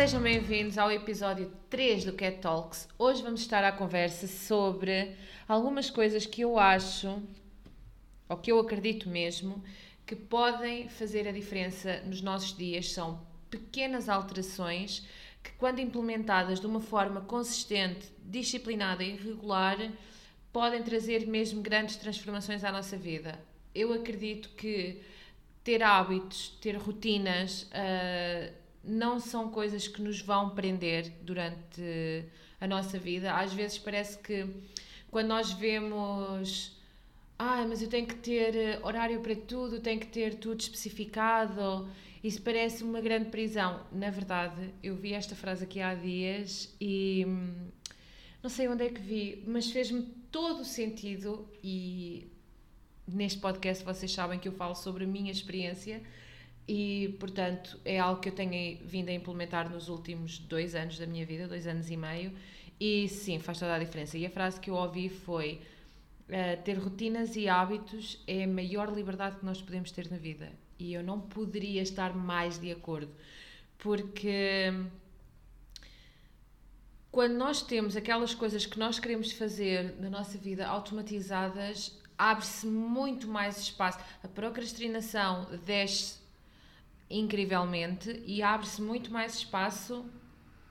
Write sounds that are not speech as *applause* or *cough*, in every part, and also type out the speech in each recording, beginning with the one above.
Sejam bem-vindos ao episódio 3 do Cat Talks. Hoje vamos estar à conversa sobre algumas coisas que eu acho, ou que eu acredito mesmo, que podem fazer a diferença nos nossos dias. São pequenas alterações que, quando implementadas de uma forma consistente, disciplinada e regular, podem trazer mesmo grandes transformações à nossa vida. Eu acredito que ter hábitos, ter rotinas, uh, não são coisas que nos vão prender durante a nossa vida. Às vezes parece que quando nós vemos, ah, mas eu tenho que ter eh, horário para tudo, tenho que ter tudo especificado, isso parece uma grande prisão. Na verdade, eu vi esta frase aqui há dias e hum, não sei onde é que vi, mas fez-me todo o sentido e neste podcast vocês sabem que eu falo sobre a minha experiência e, portanto, é algo que eu tenho vindo a implementar nos últimos dois anos da minha vida, dois anos e meio, e sim, faz toda a diferença. E a frase que eu ouvi foi: uh, ter rotinas e hábitos é a maior liberdade que nós podemos ter na vida. E eu não poderia estar mais de acordo, porque quando nós temos aquelas coisas que nós queremos fazer na nossa vida automatizadas, abre-se muito mais espaço. A procrastinação desce incrivelmente e abre-se muito mais espaço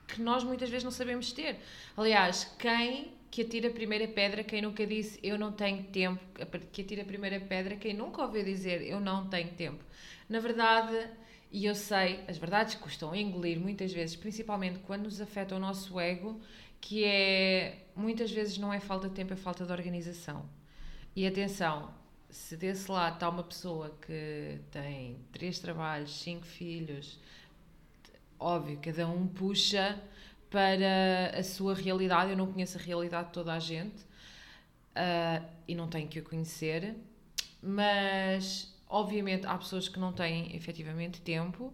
que nós muitas vezes não sabemos ter. Aliás, quem que atira a primeira pedra, quem nunca disse eu não tenho tempo, que atira a primeira pedra, quem nunca ouviu dizer eu não tenho tempo. Na verdade, e eu sei, as verdades custam engolir muitas vezes, principalmente quando nos afeta o nosso ego, que é muitas vezes não é falta de tempo, é falta de organização. E atenção, se desse lado está uma pessoa que tem três trabalhos, cinco filhos, óbvio, cada um puxa para a sua realidade. Eu não conheço a realidade de toda a gente uh, e não tenho que o conhecer, mas obviamente há pessoas que não têm efetivamente tempo,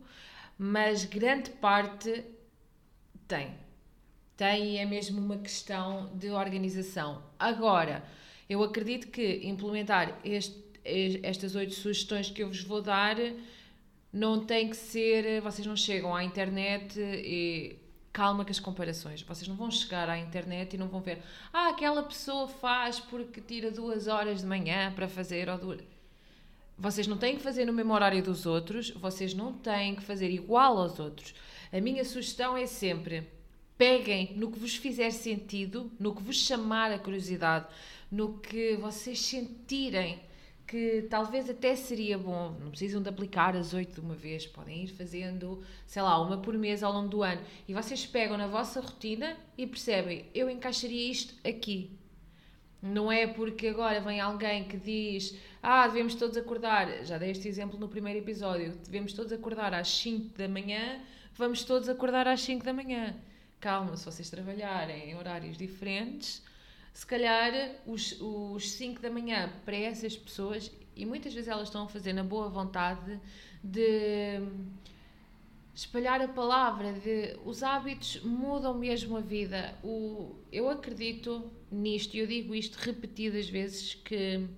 mas grande parte tem. Tem e é mesmo uma questão de organização. Agora, eu acredito que implementar este, estas oito sugestões que eu vos vou dar não tem que ser. Vocês não chegam à internet e. Calma com as comparações. Vocês não vão chegar à internet e não vão ver. Ah, aquela pessoa faz porque tira duas horas de manhã para fazer ou duas. Vocês não têm que fazer no mesmo horário dos outros, vocês não têm que fazer igual aos outros. A minha sugestão é sempre: peguem no que vos fizer sentido, no que vos chamar a curiosidade no que vocês sentirem que talvez até seria bom, não precisam de aplicar as oito de uma vez, podem ir fazendo, sei lá, uma por mês ao longo do ano, e vocês pegam na vossa rotina e percebem, eu encaixaria isto aqui. Não é porque agora vem alguém que diz, ah, devemos todos acordar, já dei este exemplo no primeiro episódio, devemos todos acordar às 5 da manhã, vamos todos acordar às 5 da manhã. Calma, se vocês trabalharem em horários diferentes, se calhar os, os 5 da manhã para essas pessoas, e muitas vezes elas estão a fazer na boa vontade de espalhar a palavra, de os hábitos mudam mesmo a vida. O, eu acredito nisto e eu digo isto repetidas vezes que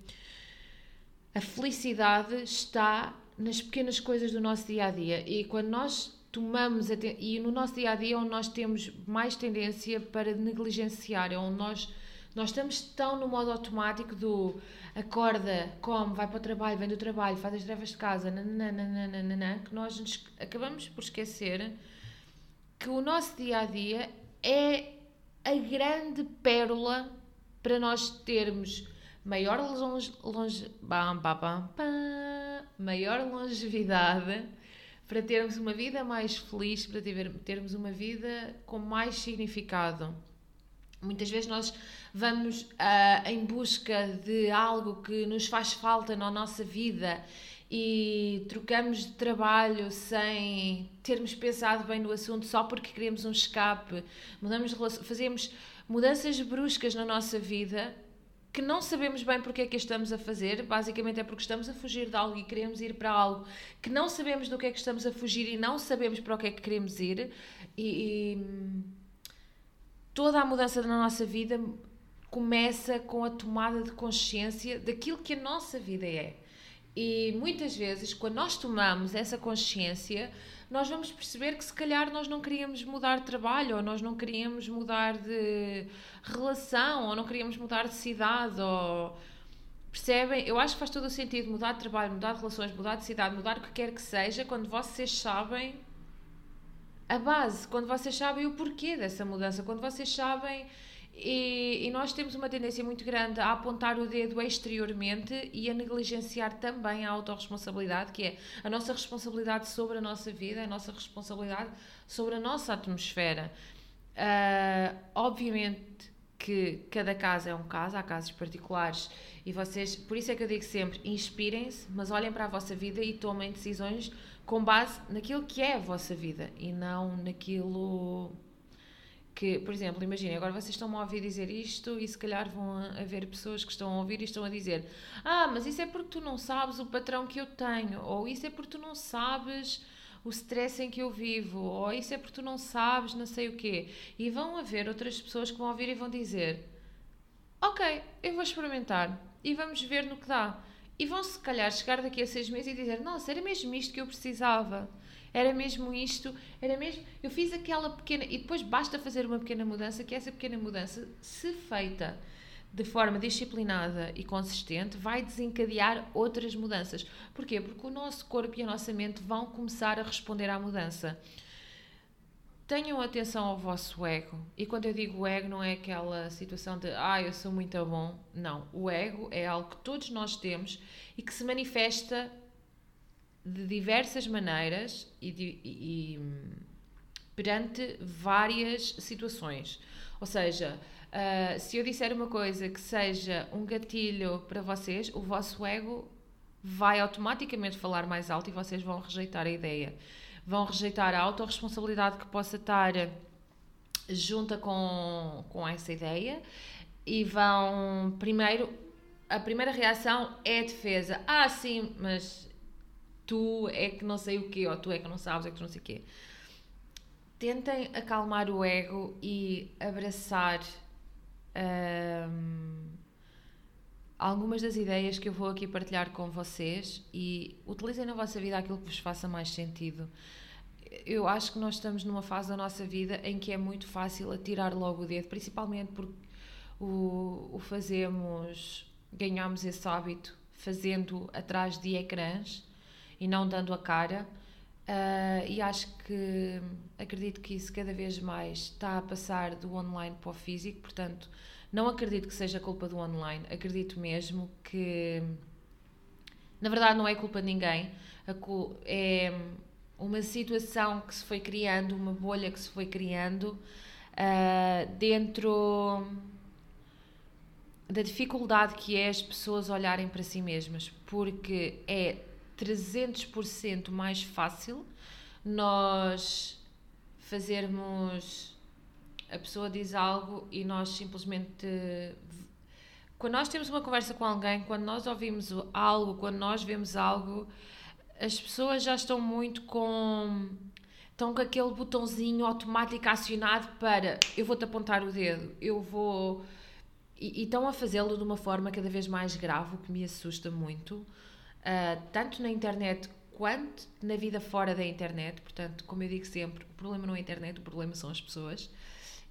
a felicidade está nas pequenas coisas do nosso dia a dia e quando nós tomamos e no nosso dia a dia é onde nós temos mais tendência para negligenciar, é onde nós nós estamos tão no modo automático do acorda, come, vai para o trabalho, vem do trabalho, faz as tarefas de casa, nananana, que nós nos acabamos por esquecer que o nosso dia a dia é a grande pérola para nós termos maior longe, longe, bam, bam, bam, bam, maior longevidade, para termos uma vida mais feliz, para termos uma vida com mais significado. Muitas vezes nós vamos uh, em busca de algo que nos faz falta na nossa vida e trocamos de trabalho sem termos pensado bem no assunto só porque queremos um escape, mudamos fazemos mudanças bruscas na nossa vida que não sabemos bem porque é que estamos a fazer, basicamente é porque estamos a fugir de algo e queremos ir para algo que não sabemos do que é que estamos a fugir e não sabemos para o que é que queremos ir e, e toda a mudança na nossa vida começa com a tomada de consciência daquilo que a nossa vida é. E muitas vezes, quando nós tomamos essa consciência, nós vamos perceber que se calhar nós não queríamos mudar de trabalho, ou nós não queríamos mudar de relação, ou não queríamos mudar de cidade, ou percebem? Eu acho que faz todo o sentido mudar de trabalho, mudar de relações, mudar de cidade, mudar o que quer que seja, quando vocês sabem a base, quando vocês sabem o porquê dessa mudança, quando vocês sabem e, e, nós temos uma tendência muito grande a apontar o dedo exteriormente e a negligenciar também a autorresponsabilidade, que é a nossa responsabilidade sobre a nossa vida, a nossa responsabilidade sobre a nossa atmosfera. Uh, obviamente que cada caso é um caso, há casos particulares e vocês, por isso é que eu digo sempre, inspirem-se, mas olhem para a vossa vida e tomem decisões com base naquilo que é a vossa vida e não naquilo que, por exemplo, imaginem, agora vocês estão-me a ouvir dizer isto e se calhar vão haver pessoas que estão a ouvir e estão a dizer ah, mas isso é porque tu não sabes o patrão que eu tenho, ou isso é porque tu não sabes o stress em que eu vivo, ou isso é porque tu não sabes não sei o quê. E vão haver outras pessoas que vão ouvir e vão dizer ok, eu vou experimentar e vamos ver no que dá. E vão se calhar chegar daqui a seis meses e dizer nossa, era mesmo isto que eu precisava era mesmo isto, era mesmo. Eu fiz aquela pequena. E depois basta fazer uma pequena mudança, que essa pequena mudança, se feita de forma disciplinada e consistente, vai desencadear outras mudanças. Porquê? Porque o nosso corpo e a nossa mente vão começar a responder à mudança. Tenham atenção ao vosso ego. E quando eu digo ego, não é aquela situação de ah, eu sou muito bom. Não. O ego é algo que todos nós temos e que se manifesta de diversas maneiras e, de, e, perante várias situações. Ou seja, uh, se eu disser uma coisa que seja um gatilho para vocês, o vosso ego vai automaticamente falar mais alto e vocês vão rejeitar a ideia. Vão rejeitar a autorresponsabilidade que possa estar junta com, com essa ideia e vão primeiro a primeira reação é a defesa. Ah, sim, mas tu é que não sei o quê, ou tu é que não sabes, é que tu não sei o quê. Tentem acalmar o ego e abraçar hum, algumas das ideias que eu vou aqui partilhar com vocês e utilizem na vossa vida aquilo que vos faça mais sentido. Eu acho que nós estamos numa fase da nossa vida em que é muito fácil atirar logo o dedo, principalmente porque o, o fazemos, ganhamos esse hábito fazendo atrás de ecrãs e não dando a cara. Uh, e acho que acredito que isso cada vez mais está a passar do online para o físico, portanto, não acredito que seja culpa do online, acredito mesmo que na verdade não é culpa de ninguém, é uma situação que se foi criando, uma bolha que se foi criando uh, dentro da dificuldade que é as pessoas olharem para si mesmas, porque é 300% mais fácil nós fazermos. A pessoa diz algo e nós simplesmente. Quando nós temos uma conversa com alguém, quando nós ouvimos algo, quando nós vemos algo, as pessoas já estão muito com. Estão com aquele botãozinho automático acionado para eu vou-te apontar o dedo, eu vou. E, e estão a fazê-lo de uma forma cada vez mais grave, o que me assusta muito uh, tanto na internet quanto na vida fora da internet. Portanto, como eu digo sempre, o problema não é a internet, o problema são as pessoas.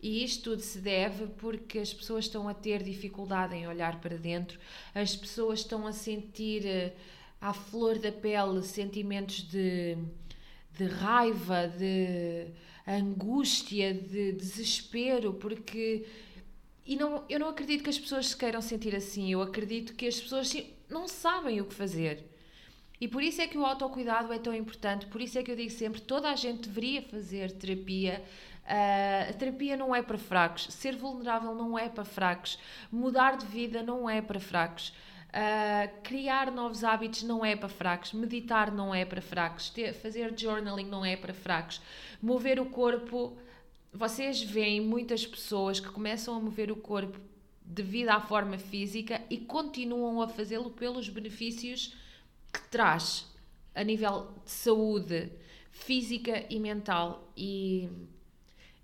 E isto tudo se deve porque as pessoas estão a ter dificuldade em olhar para dentro, as pessoas estão a sentir uh, à flor da pele sentimentos de, de raiva, de angústia, de desespero, porque. E não, eu não acredito que as pessoas se queiram sentir assim, eu acredito que as pessoas não sabem o que fazer. E por isso é que o autocuidado é tão importante, por isso é que eu digo sempre: toda a gente deveria fazer terapia. Uh, a terapia não é para fracos, ser vulnerável não é para fracos, mudar de vida não é para fracos. Uh, criar novos hábitos não é para fracos, meditar não é para fracos, ter, fazer journaling não é para fracos, mover o corpo. Vocês veem muitas pessoas que começam a mover o corpo devido à forma física e continuam a fazê-lo pelos benefícios que traz a nível de saúde física e mental. E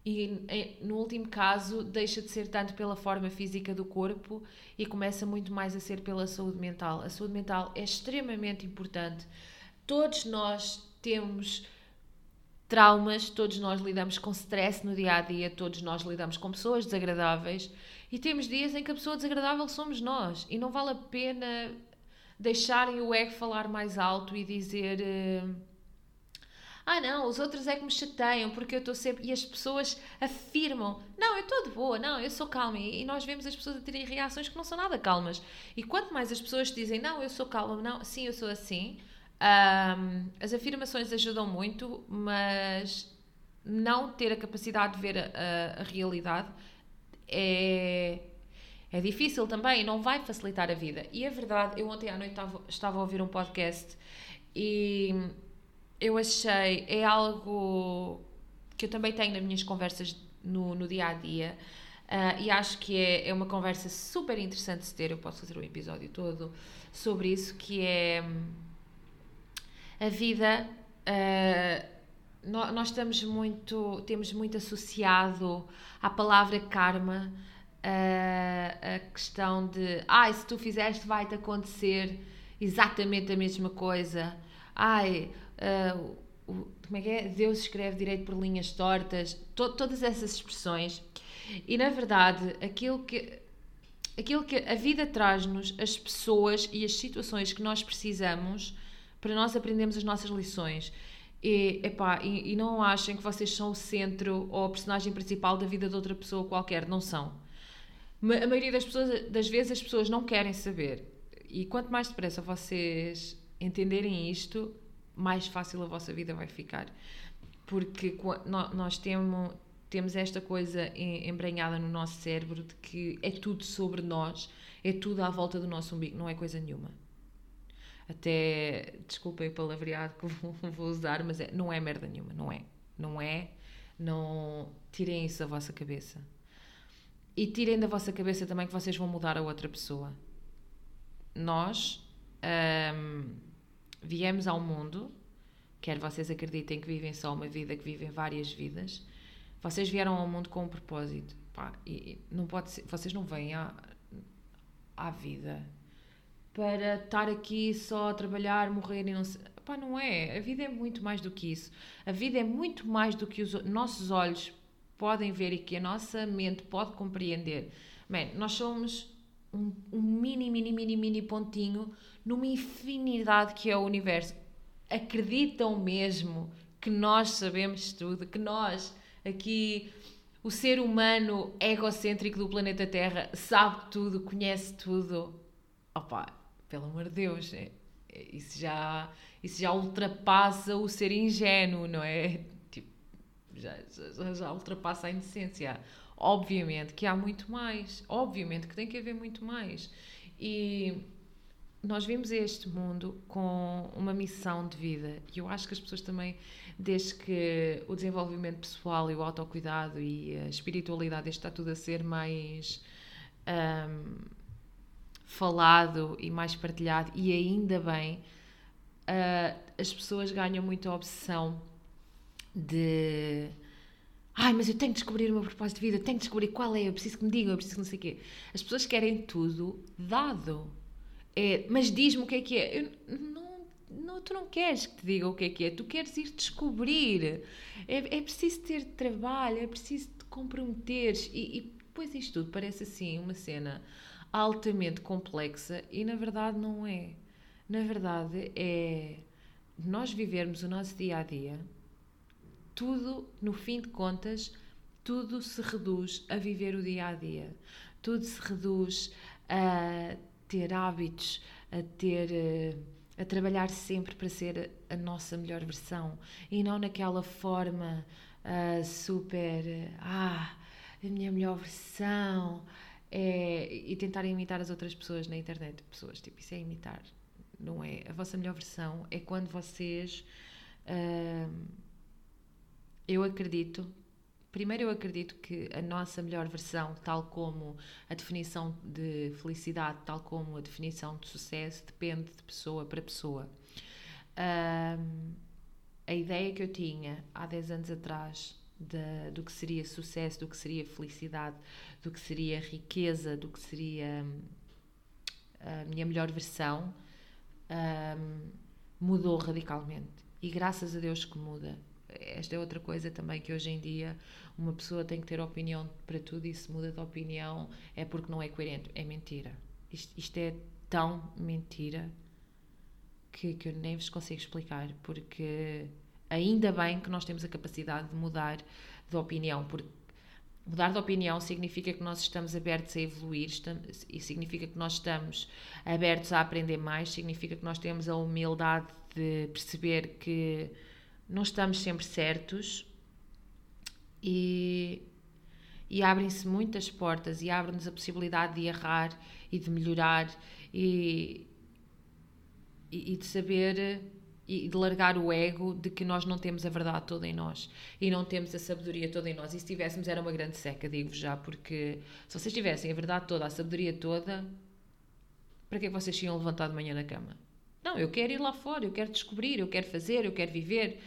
e no último caso deixa de ser tanto pela forma física do corpo e começa muito mais a ser pela saúde mental. A saúde mental é extremamente importante. Todos nós temos traumas, todos nós lidamos com stress no dia a dia, todos nós lidamos com pessoas desagradáveis e temos dias em que a pessoa desagradável somos nós e não vale a pena deixarem o ego falar mais alto e dizer. Uh, ah, não, os outros é que me chateiam porque eu estou sempre. E as pessoas afirmam: Não, eu estou de boa, não, eu sou calma. E nós vemos as pessoas a terem reações que não são nada calmas. E quanto mais as pessoas dizem: Não, eu sou calma, não, sim, eu sou assim. Um, as afirmações ajudam muito, mas não ter a capacidade de ver a, a realidade é, é difícil também, não vai facilitar a vida. E é verdade, eu ontem à noite estava, estava a ouvir um podcast e eu achei, é algo que eu também tenho nas minhas conversas no, no dia a dia. Uh, e acho que é, é uma conversa super interessante de ter. Eu posso fazer um episódio todo sobre isso, que é hum, a vida. Uh, nós estamos muito, temos muito associado à palavra karma uh, a questão de, ai, se tu fizeste vai-te acontecer exatamente a mesma coisa. Ai, uh, como é que é? Deus escreve direito por linhas tortas, to, todas essas expressões. E na verdade, aquilo que, aquilo que a vida traz-nos, as pessoas e as situações que nós precisamos para nós aprendermos as nossas lições. E, epá, e, e não achem que vocês são o centro ou a personagem principal da vida de outra pessoa qualquer, não são. A maioria das pessoas, das vezes, as pessoas não querem saber. E quanto mais depressa vocês entenderem isto, mais fácil a vossa vida vai ficar. Porque nós temos, temos esta coisa embranhada no nosso cérebro de que é tudo sobre nós, é tudo à volta do nosso umbigo, não é coisa nenhuma. Até, desculpem o palavreado que *laughs* vou usar, mas é, não é merda nenhuma, não é. Não é. Não tirem isso da vossa cabeça. E tirem da vossa cabeça também que vocês vão mudar a outra pessoa. Nós. Um, viemos ao mundo, quer vocês acreditem que vivem só uma vida, que vivem várias vidas, vocês vieram ao mundo com um propósito. Pá, e não pode ser, vocês não vêm à, à vida para estar aqui só a trabalhar, morrer e não sei. Pá, não é. A vida é muito mais do que isso. A vida é muito mais do que os nossos olhos podem ver e que a nossa mente pode compreender. Man, nós somos um, um mini, mini, mini, mini pontinho numa infinidade que é o universo. Acreditam mesmo que nós sabemos tudo, que nós aqui, o ser humano egocêntrico do planeta Terra, sabe tudo, conhece tudo. Opa, pelo amor de Deus, é, é, isso, já, isso já ultrapassa o ser ingênuo, não é? Tipo, já, já, já ultrapassa a inocência. Obviamente que há muito mais, obviamente que tem que haver muito mais. E nós vimos este mundo com uma missão de vida e eu acho que as pessoas também, desde que o desenvolvimento pessoal e o autocuidado e a espiritualidade está tudo a ser mais um, falado e mais partilhado e ainda bem, uh, as pessoas ganham muito a obsessão de ai, mas eu tenho que descobrir o meu propósito de vida, tenho que descobrir qual é, eu preciso que me digam, eu preciso que não sei o quê. As pessoas querem tudo dado é, mas diz-me o que é que é. Eu, não, não, tu não queres que te diga o que é que é, tu queres ir descobrir. É, é preciso ter trabalho, é preciso te comprometeres. E, e depois isto tudo parece assim uma cena altamente complexa e na verdade não é. Na verdade é nós vivermos o nosso dia a dia, tudo, no fim de contas, tudo se reduz a viver o dia a dia. Tudo se reduz a ter hábitos, a ter eh, a trabalhar sempre para ser a nossa melhor versão e não naquela forma uh, super ah a minha melhor versão é, e tentar imitar as outras pessoas na internet pessoas tipo isso é imitar não é a vossa melhor versão é quando vocês uh, eu acredito Primeiro, eu acredito que a nossa melhor versão, tal como a definição de felicidade, tal como a definição de sucesso, depende de pessoa para pessoa. Um, a ideia que eu tinha há 10 anos atrás do que seria sucesso, do que seria felicidade, do que seria riqueza, do que seria hum, a minha melhor versão, um, mudou radicalmente. E graças a Deus que muda. Esta é outra coisa também que hoje em dia uma pessoa tem que ter opinião para tudo e se muda de opinião é porque não é coerente. É mentira. Isto, isto é tão mentira que, que eu nem vos consigo explicar, porque ainda bem que nós temos a capacidade de mudar de opinião, porque mudar de opinião significa que nós estamos abertos a evoluir estamos, e significa que nós estamos abertos a aprender mais, significa que nós temos a humildade de perceber que não estamos sempre certos e, e abrem-se muitas portas e abre-nos a possibilidade de errar e de melhorar e, e, e de saber e de largar o ego de que nós não temos a verdade toda em nós e não temos a sabedoria toda em nós. E se tivéssemos, era uma grande seca, digo-vos já, porque se vocês tivessem a verdade toda, a sabedoria toda, para que é que vocês tinham levantado de manhã na cama? Não, eu quero ir lá fora, eu quero descobrir, eu quero fazer, eu quero viver.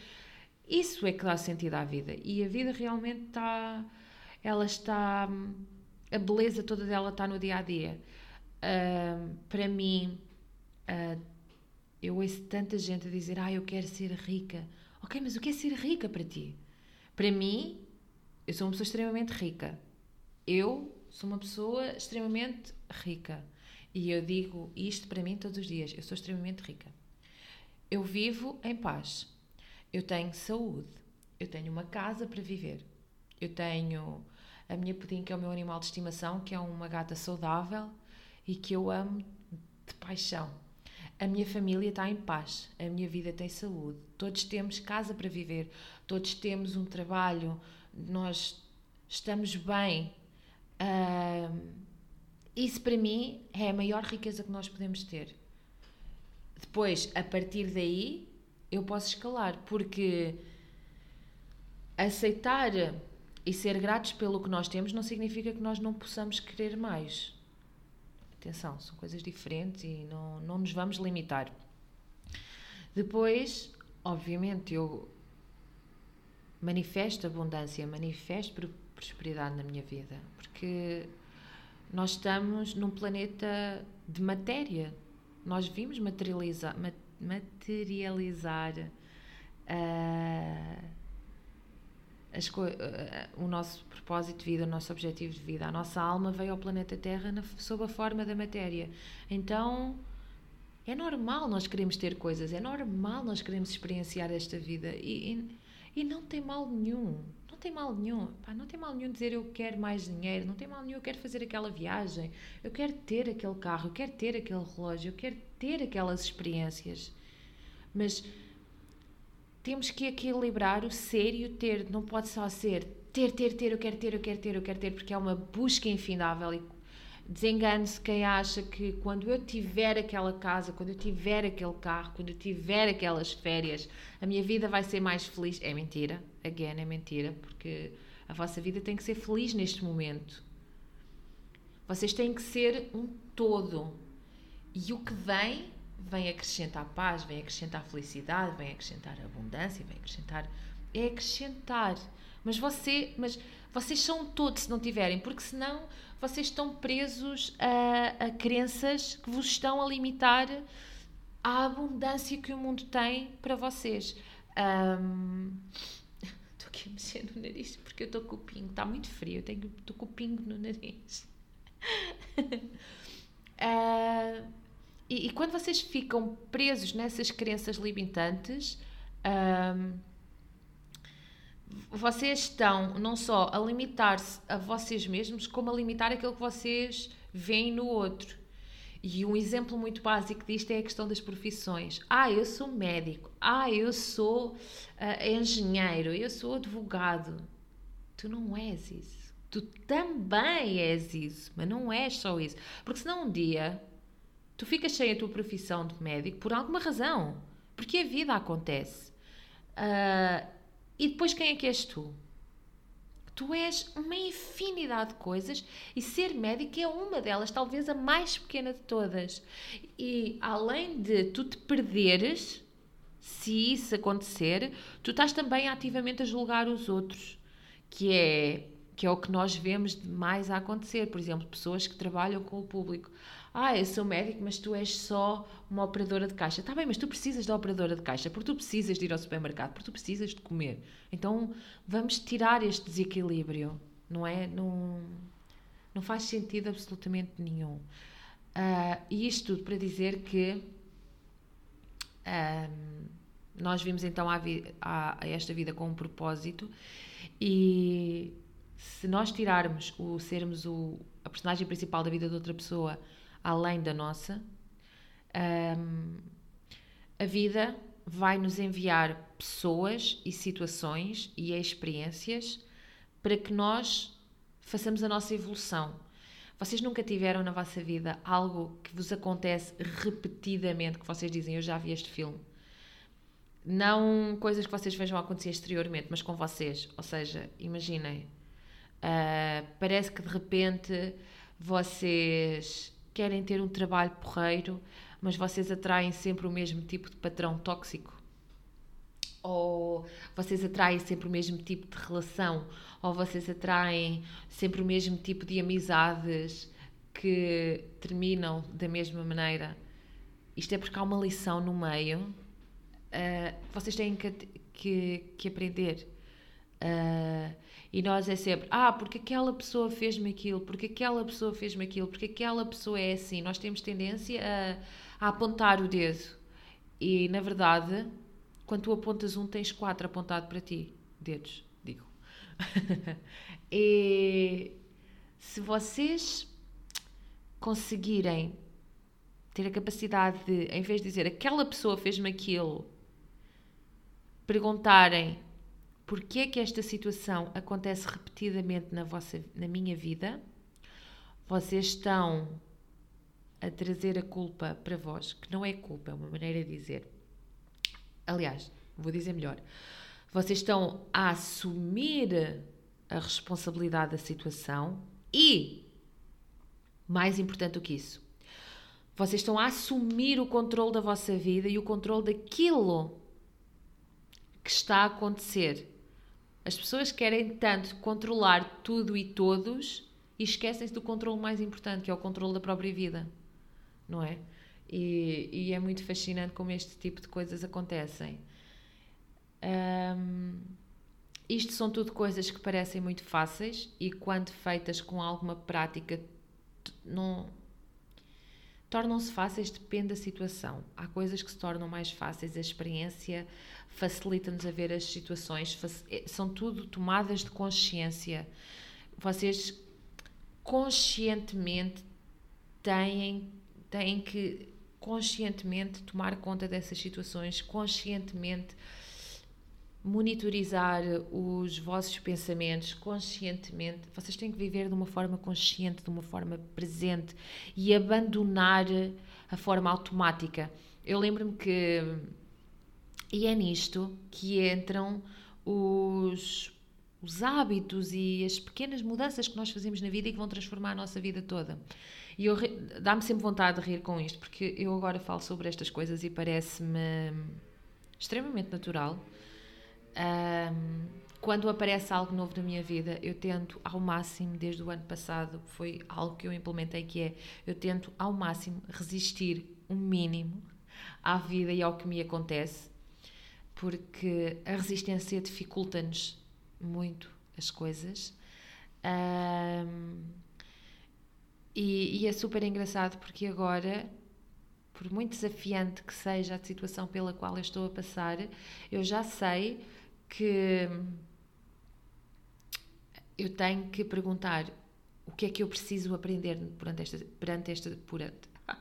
Isso é que dá sentido à vida. E a vida realmente está. Ela está. A beleza toda dela está no dia a dia. Uh, para mim. Uh, eu ouço tanta gente a dizer: Ah, eu quero ser rica. Ok, mas o que é ser rica para ti? Para mim, eu sou uma pessoa extremamente rica. Eu sou uma pessoa extremamente rica. E eu digo isto para mim todos os dias: eu sou extremamente rica. Eu vivo em paz. Eu tenho saúde. Eu tenho uma casa para viver. Eu tenho a minha pudim, que é o meu animal de estimação, que é uma gata saudável e que eu amo de paixão a minha família está em paz, a minha vida tem saúde, todos temos casa para viver, todos temos um trabalho, nós estamos bem. Uh, isso para mim é a maior riqueza que nós podemos ter. Depois, a partir daí, eu posso escalar, porque aceitar e ser gratos pelo que nós temos não significa que nós não possamos querer mais. Atenção, são coisas diferentes e não, não nos vamos limitar. Depois, obviamente, eu manifesto abundância, manifesto prosperidade na minha vida, porque nós estamos num planeta de matéria. Nós vimos materializar, materializar uh, as, uh, o nosso propósito de vida, o nosso objetivo de vida. A nossa alma veio ao planeta Terra na, sob a forma da matéria. Então é normal nós queremos ter coisas, é normal nós queremos experienciar esta vida e, e, e não tem mal nenhum. Não tem mal nenhum. Pá, não tem mal nenhum dizer eu quero mais dinheiro, não tem mal nenhum eu quero fazer aquela viagem, eu quero ter aquele carro, eu quero ter aquele relógio, eu quero ter aquelas experiências. Mas temos que equilibrar o ser e o ter. Não pode só ser ter, ter, ter, eu quero ter, eu quero ter, eu quero ter, porque é uma busca infindável e desengane-se quem acha que quando eu tiver aquela casa, quando eu tiver aquele carro, quando eu tiver aquelas férias, a minha vida vai ser mais feliz. É mentira, again, é mentira, porque a vossa vida tem que ser feliz neste momento. Vocês têm que ser um todo. E o que vem vem acrescentar paz, vem acrescentar felicidade, vem acrescentar abundância, vem acrescentar. É acrescentar. Mas você, mas vocês são todos se não tiverem, porque senão vocês estão presos a, a crenças que vos estão a limitar a abundância que o mundo tem para vocês. Um, *laughs* estou aqui a mexer no nariz porque eu estou com o pingo, está muito frio, estou com o pingo no nariz. uh, *laughs* E, e, quando vocês ficam presos nessas crenças limitantes, um, vocês estão não só a limitar-se a vocês mesmos, como a limitar aquilo que vocês veem no outro. E um exemplo muito básico disto é a questão das profissões. Ah, eu sou médico. Ah, eu sou uh, engenheiro. Eu sou advogado. Tu não és isso. Tu também és isso, mas não és só isso. Porque senão um dia Tu ficas sem a tua profissão de médico por alguma razão. Porque a vida acontece. Uh, e depois quem é que és tu? Tu és uma infinidade de coisas e ser médico é uma delas, talvez a mais pequena de todas. E além de tu te perderes, se isso acontecer, tu estás também ativamente a julgar os outros. que é que é o que nós vemos mais a acontecer. Por exemplo, pessoas que trabalham com o público. Ah, eu sou médico, mas tu és só uma operadora de caixa. Está bem, mas tu precisas da operadora de caixa, porque tu precisas de ir ao supermercado, porque tu precisas de comer. Então, vamos tirar este desequilíbrio, não é? Não, não faz sentido absolutamente nenhum. Uh, e isto tudo para dizer que um, nós vimos então a, a, a esta vida com um propósito e se nós tirarmos o sermos o, a personagem principal da vida de outra pessoa além da nossa, um, a vida vai nos enviar pessoas e situações e experiências para que nós façamos a nossa evolução. Vocês nunca tiveram na vossa vida algo que vos acontece repetidamente, que vocês dizem, eu já vi este filme. Não coisas que vocês vejam acontecer exteriormente, mas com vocês. Ou seja, imaginem, Uh, parece que de repente vocês querem ter um trabalho porreiro, mas vocês atraem sempre o mesmo tipo de patrão tóxico. Ou vocês atraem sempre o mesmo tipo de relação, ou vocês atraem sempre o mesmo tipo de amizades que terminam da mesma maneira. Isto é porque há uma lição no meio. Uh, vocês têm que, que, que aprender. Uh, e nós é sempre, ah, porque aquela pessoa fez-me aquilo, porque aquela pessoa fez-me aquilo, porque aquela pessoa é assim. Nós temos tendência a, a apontar o dedo. E, na verdade, quando tu apontas um, tens quatro apontado para ti. Dedos, digo. *laughs* e se vocês conseguirem ter a capacidade de, em vez de dizer aquela pessoa fez-me aquilo, perguntarem porque é que esta situação acontece repetidamente na, vossa, na minha vida, vocês estão a trazer a culpa para vós, que não é culpa, é uma maneira de dizer. Aliás, vou dizer melhor. Vocês estão a assumir a responsabilidade da situação e, mais importante do que isso, vocês estão a assumir o controle da vossa vida e o controle daquilo que está a acontecer. As pessoas querem tanto controlar tudo e todos e esquecem-se do controle mais importante, que é o controle da própria vida, não é? E, e é muito fascinante como este tipo de coisas acontecem. Um, isto são tudo coisas que parecem muito fáceis e quando feitas com alguma prática não tornam-se fáceis depende da situação. Há coisas que se tornam mais fáceis, a experiência facilita-nos a ver as situações, é, são tudo tomadas de consciência. Vocês conscientemente têm, têm que conscientemente tomar conta dessas situações, conscientemente monitorizar os vossos pensamentos conscientemente. Vocês têm que viver de uma forma consciente, de uma forma presente e abandonar a forma automática. Eu lembro-me que e é nisto que entram os, os hábitos e as pequenas mudanças que nós fazemos na vida e que vão transformar a nossa vida toda. E dá-me sempre vontade de rir com isto, porque eu agora falo sobre estas coisas e parece-me extremamente natural. Um, quando aparece algo novo na minha vida, eu tento ao máximo, desde o ano passado, foi algo que eu implementei, que é, eu tento ao máximo resistir um mínimo à vida e ao que me acontece, porque a resistência dificulta-nos muito as coisas. Um, e, e, é super engraçado porque agora, por muito desafiante que seja a situação pela qual eu estou a passar, eu já sei que eu tenho que perguntar o que é que eu preciso aprender perante esta, perante esta, perante, *laughs*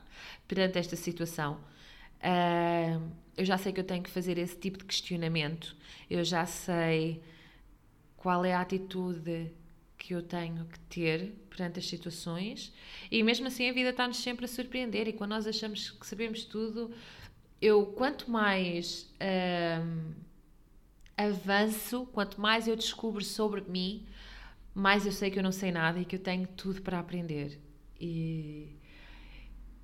perante esta situação. Uh, eu já sei que eu tenho que fazer esse tipo de questionamento, eu já sei qual é a atitude que eu tenho que ter perante as situações. E mesmo assim a vida está-nos sempre a surpreender. E quando nós achamos que sabemos tudo, eu quanto mais uh, avanço, quanto mais eu descubro sobre mim, mais eu sei que eu não sei nada e que eu tenho tudo para aprender. E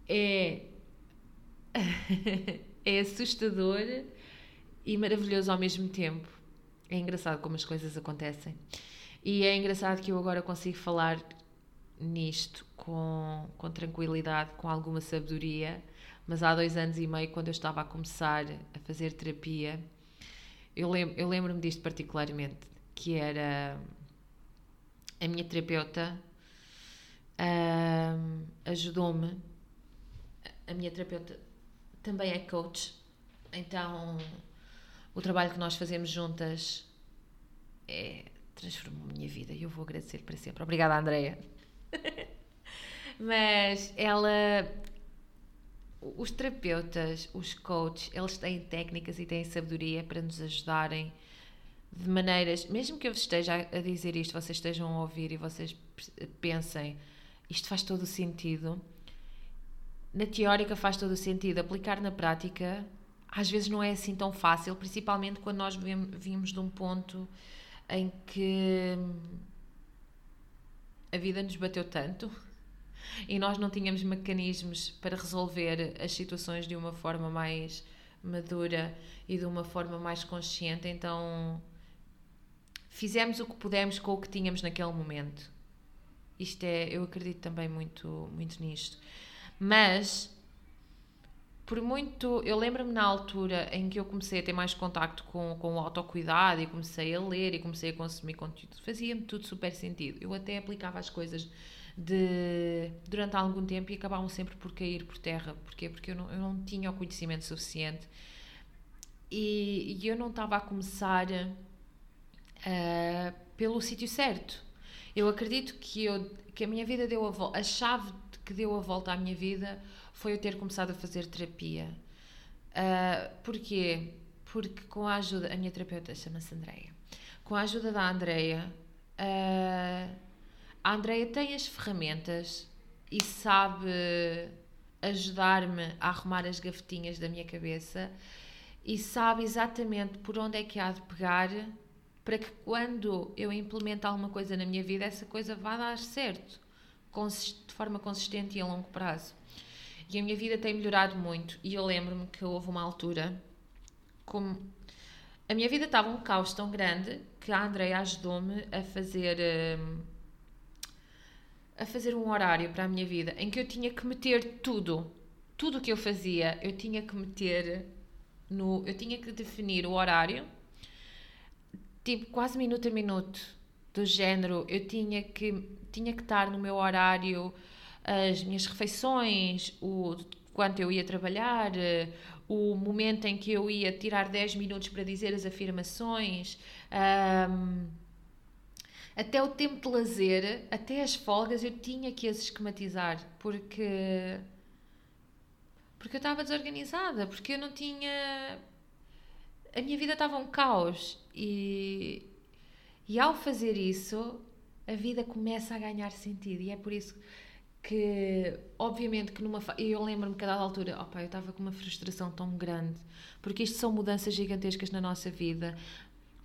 é *laughs* é assustador e maravilhoso ao mesmo tempo. É engraçado como as coisas acontecem. E é engraçado que eu agora consigo falar nisto com, com tranquilidade, com alguma sabedoria, mas há dois anos e meio, quando eu estava a começar a fazer terapia, eu, lem eu lembro-me disto particularmente, que era a minha terapeuta um, ajudou-me. A minha terapeuta também é coach, então o trabalho que nós fazemos juntas é, transformou a minha vida e eu vou agradecer para sempre. Obrigada, Andreia. *laughs* Mas ela. Os terapeutas, os coaches, eles têm técnicas e têm sabedoria para nos ajudarem de maneiras. Mesmo que eu esteja a dizer isto, vocês estejam a ouvir e vocês pensem, isto faz todo o sentido. Na teórica faz todo o sentido, aplicar na prática às vezes não é assim tão fácil, principalmente quando nós vimos de um ponto em que a vida nos bateu tanto *laughs* e nós não tínhamos mecanismos para resolver as situações de uma forma mais madura e de uma forma mais consciente, então fizemos o que pudemos com o que tínhamos naquele momento. Isto é, eu acredito também muito, muito nisto. Mas por muito. Eu lembro-me na altura em que eu comecei a ter mais contacto com, com o autocuidado e comecei a ler e comecei a consumir conteúdo, fazia-me tudo super sentido. Eu até aplicava as coisas de, durante algum tempo e acabavam sempre por cair por terra. Porquê? Porque eu não, eu não tinha o conhecimento suficiente e, e eu não estava a começar uh, pelo sítio certo. Eu acredito que, eu, que a minha vida deu a a chave que deu a volta à minha vida foi eu ter começado a fazer terapia. Uh, porquê? Porque com a ajuda. A minha terapeuta chama-se Andreia. Com a ajuda da Andreia, uh, a Andreia tem as ferramentas e sabe ajudar-me a arrumar as gavetinhas da minha cabeça e sabe exatamente por onde é que há de pegar para que quando eu implemento alguma coisa na minha vida, essa coisa vá dar certo, de forma consistente e a longo prazo. E a minha vida tem melhorado muito. E eu lembro-me que houve uma altura, como a minha vida estava um caos tão grande que a Andrea ajudou-me a fazer hum, a fazer um horário para a minha vida em que eu tinha que meter tudo, tudo o que eu fazia, eu tinha que meter no, eu tinha que definir o horário, tipo quase minuto a minuto, do género, eu tinha que tinha que estar no meu horário as minhas refeições, o quanto eu ia trabalhar, o momento em que eu ia tirar 10 minutos para dizer as afirmações, um, até o tempo de lazer, até as folgas, eu tinha que as esquematizar, porque porque eu estava desorganizada, porque eu não tinha a minha vida estava um caos e e ao fazer isso, a vida começa a ganhar sentido. E é por isso que obviamente que numa eu lembro-me que a dada altura opa, eu estava com uma frustração tão grande porque isto são mudanças gigantescas na nossa vida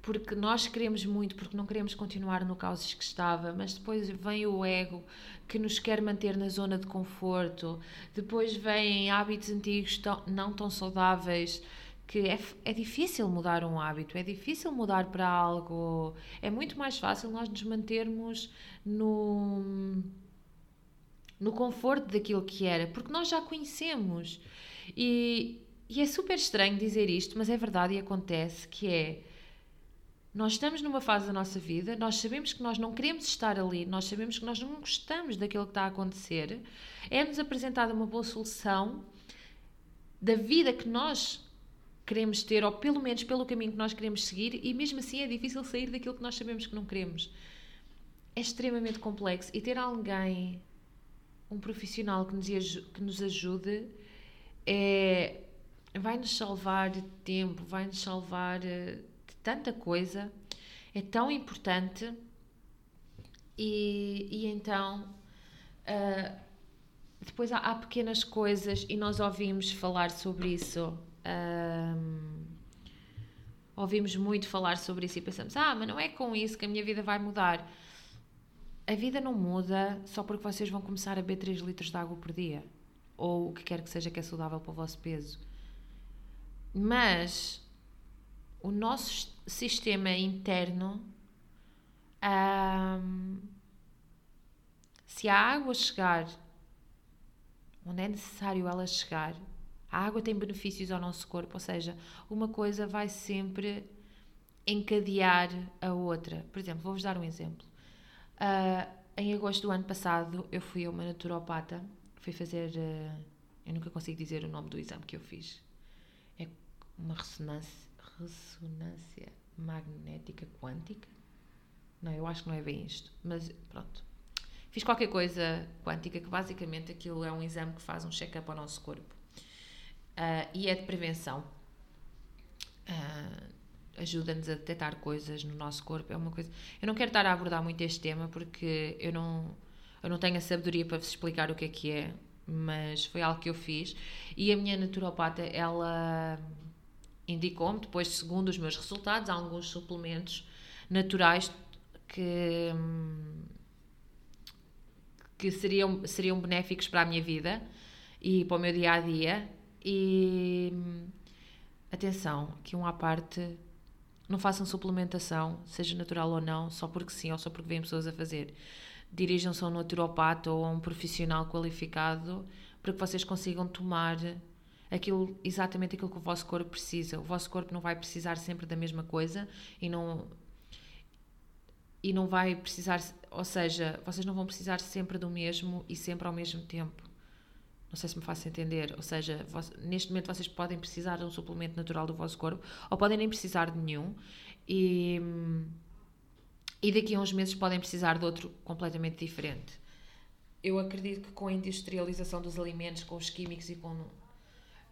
porque nós queremos muito porque não queremos continuar no caos que estava mas depois vem o ego que nos quer manter na zona de conforto depois vêm hábitos antigos tão, não tão saudáveis que é, é difícil mudar um hábito, é difícil mudar para algo, é muito mais fácil nós nos mantermos no no conforto daquilo que era, porque nós já conhecemos. E, e é super estranho dizer isto, mas é verdade e acontece que é nós estamos numa fase da nossa vida, nós sabemos que nós não queremos estar ali, nós sabemos que nós não gostamos daquilo que está a acontecer, é-nos apresentada uma boa solução da vida que nós queremos ter, ou pelo menos pelo caminho que nós queremos seguir, e mesmo assim é difícil sair daquilo que nós sabemos que não queremos. É extremamente complexo e ter alguém um profissional que nos, que nos ajude é, vai-nos salvar de tempo, vai-nos salvar eh, de tanta coisa, é tão importante e, e então uh, depois há, há, pequenas coisas e nós ouvimos falar sobre isso. Um, ouvimos muito falar sobre isso e pensamos, ah, mas não é com isso que a minha vida vai mudar a vida não muda só porque vocês vão começar a beber 3 litros de água por dia. Ou o que quer que seja que é saudável para o vosso peso. Mas o nosso sistema interno se a água chegar onde é necessário ela chegar, a água tem benefícios ao nosso corpo, ou seja, uma coisa vai sempre encadear a outra. Por exemplo, vou-vos dar um exemplo. Uh, em agosto do ano passado, eu fui a uma naturopata, fui fazer. Uh, eu nunca consigo dizer o nome do exame que eu fiz. É uma ressonância, ressonância magnética quântica? Não, eu acho que não é bem isto, mas pronto. Fiz qualquer coisa quântica, que basicamente aquilo é um exame que faz um check-up ao nosso corpo. Uh, e é de prevenção. Uh, Ajuda-nos a detectar coisas no nosso corpo. É uma coisa. Eu não quero estar a abordar muito este tema porque eu não, eu não tenho a sabedoria para vos explicar o que é que é, mas foi algo que eu fiz. E a minha naturopata, ela indicou-me, depois, segundo os meus resultados, alguns suplementos naturais que, que seriam, seriam benéficos para a minha vida e para o meu dia a dia. E atenção, que um à parte, não façam suplementação, seja natural ou não, só porque sim ou só porque vêm pessoas a fazer. Dirijam-se a um naturopata ou a um profissional qualificado para que vocês consigam tomar aquilo, exatamente aquilo que o vosso corpo precisa. O vosso corpo não vai precisar sempre da mesma coisa e não e não vai precisar, ou seja, vocês não vão precisar sempre do mesmo e sempre ao mesmo tempo. Não sei se me faço entender. Ou seja, neste momento vocês podem precisar de um suplemento natural do vosso corpo ou podem nem precisar de nenhum e, e daqui a uns meses podem precisar de outro completamente diferente. Eu acredito que com a industrialização dos alimentos, com os químicos e com,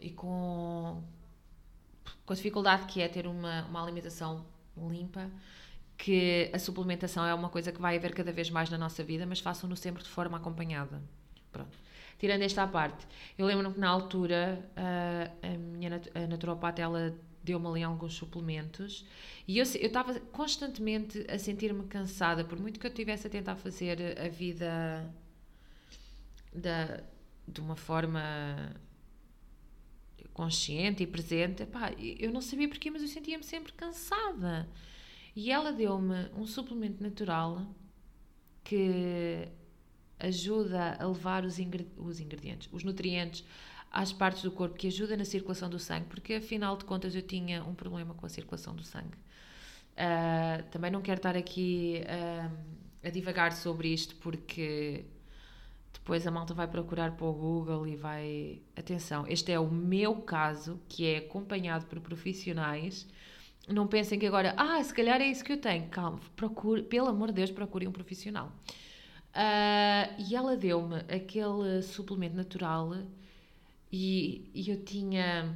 e com, com a dificuldade que é ter uma, uma alimentação limpa, que a suplementação é uma coisa que vai haver cada vez mais na nossa vida, mas façam-no sempre de forma acompanhada. Pronto. Tirando esta parte, eu lembro-me que na altura a, a minha nat a naturopata ela deu-me ali alguns suplementos e eu estava constantemente a sentir-me cansada, por muito que eu estivesse a tentar fazer a vida da, de uma forma consciente e presente, pá, eu não sabia porquê, mas eu sentia-me sempre cansada. E ela deu-me um suplemento natural que ajuda a levar os, ingred os ingredientes, os nutrientes às partes do corpo, que ajuda na circulação do sangue, porque afinal de contas eu tinha um problema com a circulação do sangue. Uh, também não quero estar aqui uh, a divagar sobre isto, porque depois a malta vai procurar para o Google e vai. Atenção, este é o meu caso, que é acompanhado por profissionais não pensem que agora, ah, se calhar é isso que eu tenho. Calma, procure, pelo amor de Deus, procurem um profissional. Uh, e ela deu-me aquele suplemento natural e, e, eu tinha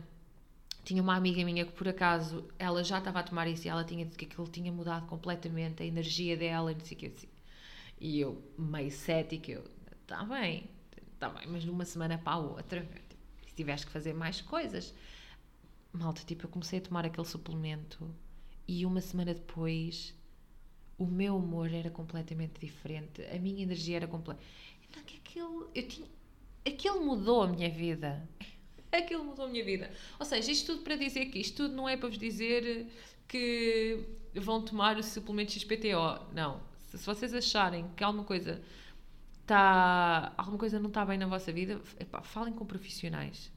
tinha uma amiga minha que por acaso ela já estava a tomar isso e ela tinha dito que aquilo tinha mudado completamente a energia dela e não sei o que assim. E eu, meio cética, eu, está bem, está bem, mas de uma semana para a outra, se tivesse que fazer mais coisas, malta, tipo, eu comecei a tomar aquele suplemento e uma semana depois o meu humor era completamente diferente, a minha energia era completa. Então, que aquilo, eu tinha, aquilo mudou a minha vida. *laughs* Aquilo mudou a minha vida. Ou seja, isto tudo para dizer que isto tudo não é para vos dizer que vão tomar o suplemento XPTO. Não. Se, se vocês acharem que alguma coisa está. alguma coisa não está bem na vossa vida, epá, falem com profissionais.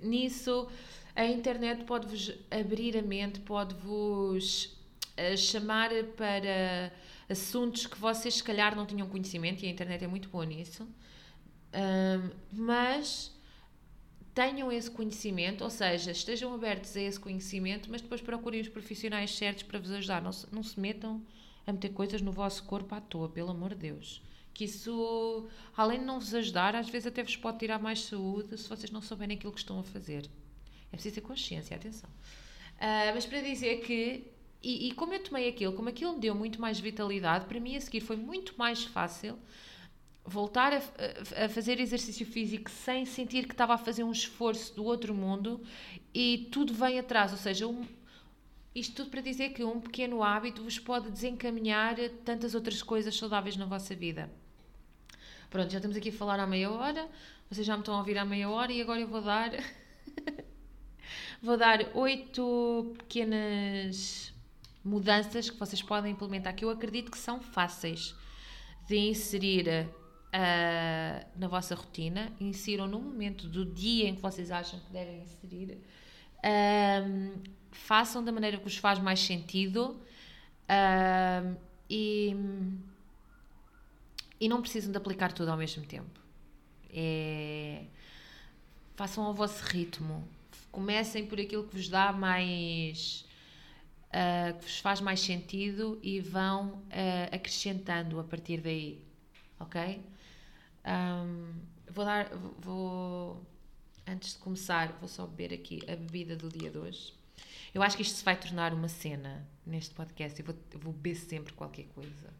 Nisso a internet pode-vos abrir a mente, pode-vos uh, chamar para assuntos que vocês se calhar não tinham conhecimento e a internet é muito boa nisso. mas tenham esse conhecimento, ou seja, estejam abertos a esse conhecimento, mas depois procurem os profissionais certos para vos ajudar. Não se, não se metam a meter coisas no vosso corpo à toa, pelo amor de Deus. Que isso, além de não vos ajudar, às vezes até vos pode tirar mais saúde se vocês não souberem aquilo que estão a fazer. É preciso ter consciência, atenção. Uh, mas para dizer que, e, e, como eu tomei aquilo, como aquilo me deu muito mais vitalidade, para mim a seguir foi muito mais fácil voltar a, a, fazer exercício físico sem sentir que estava a fazer um esforço do outro mundo e tudo vem atrás. Ou seja, um, isto tudo para dizer que um pequeno hábito vos pode desencaminhar tantas outras coisas saudáveis na vossa vida. Pronto, já estamos aqui a falar há meia hora, vocês já me estão a ouvir há meia hora e agora eu vou dar *laughs* Vou dar oito pequenas mudanças que vocês podem implementar, que eu acredito que são fáceis de inserir uh, na vossa rotina, insiram no momento do dia em que vocês acham que devem inserir, uh, façam da maneira que vos faz mais sentido uh, e, e não precisam de aplicar tudo ao mesmo tempo. É, façam ao vosso ritmo. Comecem por aquilo que vos dá mais. Uh, que vos faz mais sentido e vão uh, acrescentando a partir daí. Ok? Um, vou dar. Vou. Antes de começar, vou só beber aqui a bebida do dia de hoje. Eu acho que isto se vai tornar uma cena neste podcast. Eu vou, eu vou beber sempre qualquer coisa.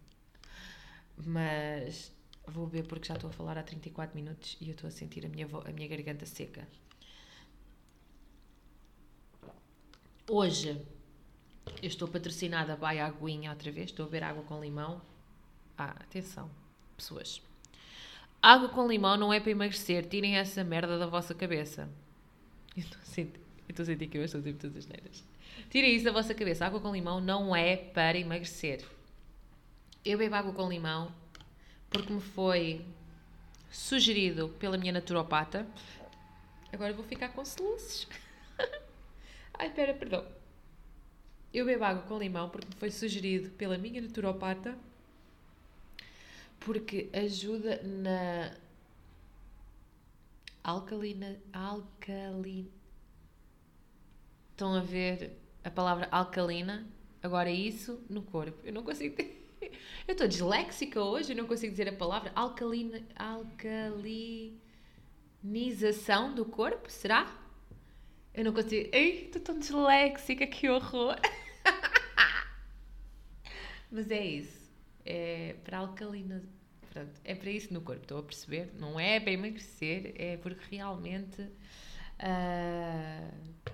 Mas vou beber porque já estou a falar há 34 minutos e eu estou a sentir a minha, a minha garganta seca. Hoje eu estou patrocinada by Aguinha outra vez. Estou a beber água com limão. Ah, atenção, pessoas. Água com limão não é para emagrecer. Tirem essa merda da vossa cabeça. Eu estou a sentir, que eu estou a dizer todas as neiras. Tirem isso da vossa cabeça. Água com limão não é para emagrecer. Eu bebo água com limão porque me foi sugerido pela minha naturopata. Agora vou ficar com soluços. *laughs* Ai, espera, perdão. Eu bebo água com limão porque foi sugerido pela minha naturopata porque ajuda na alcalina, alcalina. Estão a ver a palavra alcalina? Agora isso no corpo. Eu não consigo ter... *laughs* Eu estou disléxica hoje, eu não consigo dizer a palavra alcalina, alcalinização do corpo, será? Eu não consigo. Ei, estou tão disléxica, que horror! *laughs* Mas é isso. É para alcalina. Pronto, é para isso no corpo, estou a perceber. Não é para emagrecer, é porque realmente. Uh,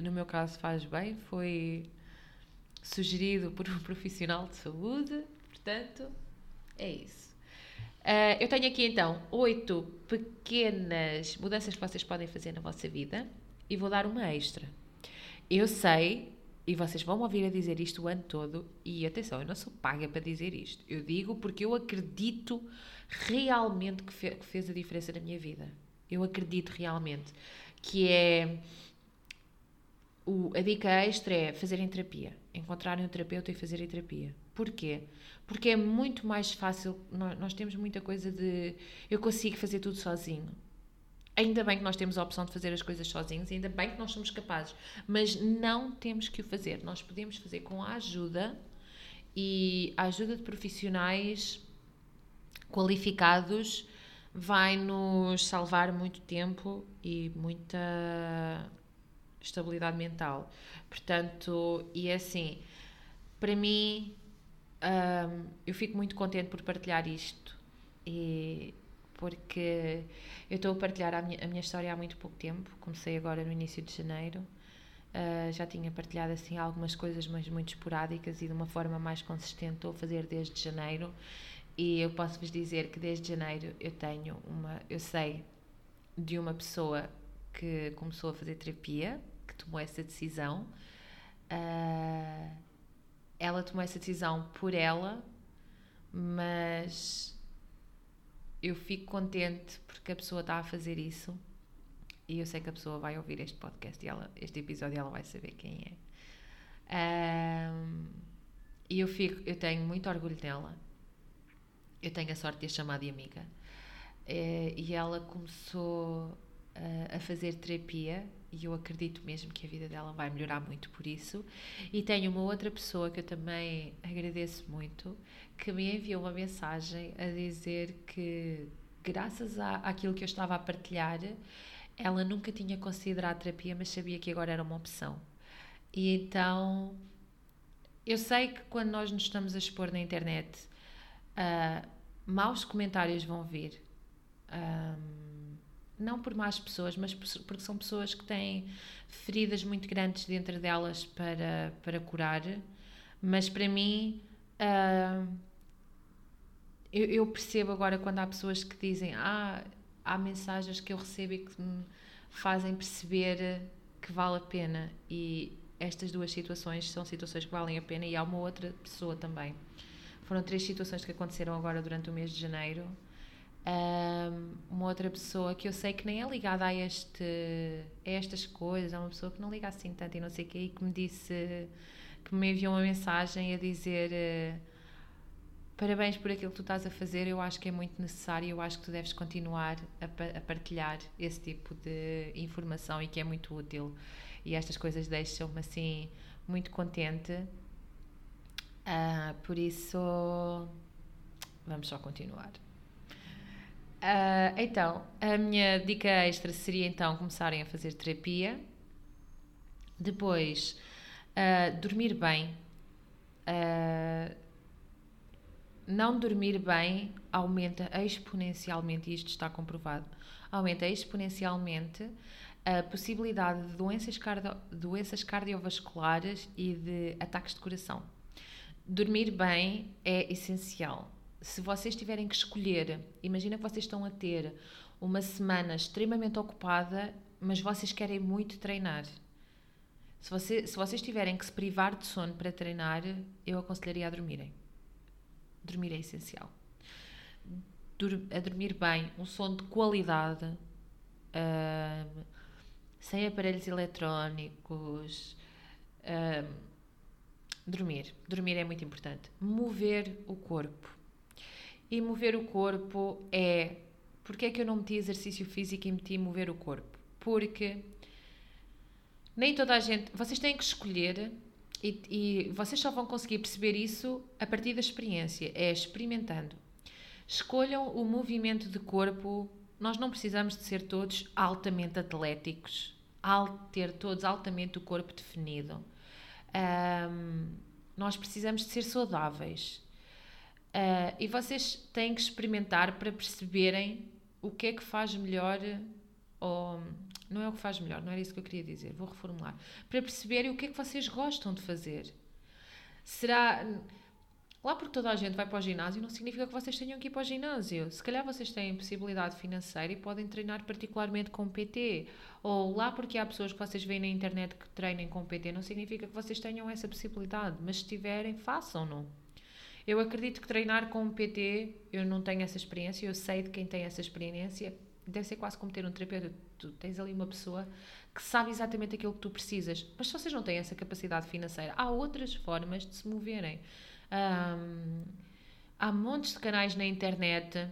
no meu caso faz bem, foi sugerido por um *laughs* profissional de saúde, portanto, é isso. Uh, eu tenho aqui então oito pequenas mudanças que vocês podem fazer na vossa vida e vou dar uma extra. Eu sei, e vocês vão ouvir a dizer isto o ano todo, e atenção, eu não sou paga para dizer isto. Eu digo porque eu acredito realmente que, fe que fez a diferença na minha vida. Eu acredito realmente que é o, a dica extra é fazerem terapia, encontrarem um terapeuta e fazerem terapia. Porquê? Porque é muito mais fácil, nós, nós temos muita coisa de eu consigo fazer tudo sozinho. Ainda bem que nós temos a opção de fazer as coisas sozinhos, ainda bem que nós somos capazes, mas não temos que o fazer. Nós podemos fazer com a ajuda e a ajuda de profissionais qualificados vai nos salvar muito tempo e muita estabilidade mental. Portanto, e é assim, para mim, um, eu fico muito contente por partilhar isto, e porque eu estou a partilhar a minha, a minha história há muito pouco tempo, comecei agora no início de janeiro. Uh, já tinha partilhado assim algumas coisas, mas muito esporádicas e de uma forma mais consistente. Estou a fazer desde janeiro e eu posso vos dizer que desde janeiro eu tenho uma, eu sei de uma pessoa que começou a fazer terapia, que tomou essa decisão. Uh, ela tomou essa decisão por ela, mas eu fico contente porque a pessoa está a fazer isso e eu sei que a pessoa vai ouvir este podcast e ela, este episódio ela vai saber quem é. Um, e eu fico, eu tenho muito orgulho dela. Eu tenho a sorte de a chamar de amiga. É, e ela começou a, a fazer terapia e eu acredito mesmo que a vida dela vai melhorar muito por isso. E tenho uma outra pessoa que eu também agradeço muito, que me enviou uma mensagem a dizer que, graças à, àquilo que eu estava a partilhar, ela nunca tinha considerado terapia, mas sabia que agora era uma opção. E então, eu sei que quando nós nos estamos a expor na internet, uh, maus comentários vão vir. Um, não por más pessoas, mas porque são pessoas que têm feridas muito grandes dentro delas para, para curar. Mas para mim, uh, eu, eu, percebo agora quando há pessoas que dizem: Ah, há mensagens que eu recebo e que me fazem perceber que vale a pena. E estas duas situações são situações que valem a pena e há uma outra pessoa também. Foram três situações que aconteceram agora durante o mês de janeiro. Um, uma outra pessoa que eu sei que nem é ligada a, este, a estas coisas, é uma pessoa que não liga assim tanto e não sei o quê, e que me disse, que me enviou uma mensagem a dizer uh, parabéns por aquilo que tu estás a fazer, eu acho que é muito necessário, eu acho que tu deves continuar a, a partilhar esse tipo de informação e que é muito útil. E estas coisas deixam-me assim muito contente. Uh, por isso, vamos só continuar. Uh, então, a minha dica extra seria então começarem a fazer terapia. Depois, uh, dormir bem. Uh, não dormir bem aumenta exponencialmente, e isto está comprovado, aumenta exponencialmente a possibilidade de doenças, cardio, doenças cardiovasculares e de ataques de coração. Dormir bem é essencial se vocês tiverem que escolher, imagina que vocês estão a ter uma semana extremamente ocupada, mas vocês querem muito treinar. Se, você, se vocês tiverem que se privar de sono para treinar, eu aconselharia a dormirem. Dormir é essencial. Dur a dormir bem, um sono de qualidade, uh, sem aparelhos eletrónicos. Uh, dormir. Dormir é muito importante. Mover o corpo e mover o corpo é. Porque é que eu não meti exercício físico e meti mover o corpo? Porque nem toda a gente. Vocês têm que escolher e, e vocês só vão conseguir perceber isso a partir da experiência é experimentando. Escolham o movimento de corpo. Nós não precisamos de ser todos altamente atléticos, ter todos altamente o corpo definido. Um, nós precisamos de ser saudáveis. Uh, e vocês têm que experimentar para perceberem o que é que faz melhor, ou não é o que faz melhor, não era isso que eu queria dizer, vou reformular. Para perceberem o que é que vocês gostam de fazer. Será. Lá porque toda a gente vai para o ginásio não significa que vocês tenham que ir para o ginásio. Se calhar vocês têm possibilidade financeira e podem treinar particularmente com PT. Ou lá porque há pessoas que vocês veem na internet que treinem com PT não significa que vocês tenham essa possibilidade. Mas se tiverem, façam-no. Eu acredito que treinar com um PT, eu não tenho essa experiência, eu sei de quem tem essa experiência, deve ser quase como ter um terapeuta. Tu tens ali uma pessoa que sabe exatamente aquilo que tu precisas, mas se vocês não têm essa capacidade financeira, há outras formas de se moverem. Um, há montes de canais na internet.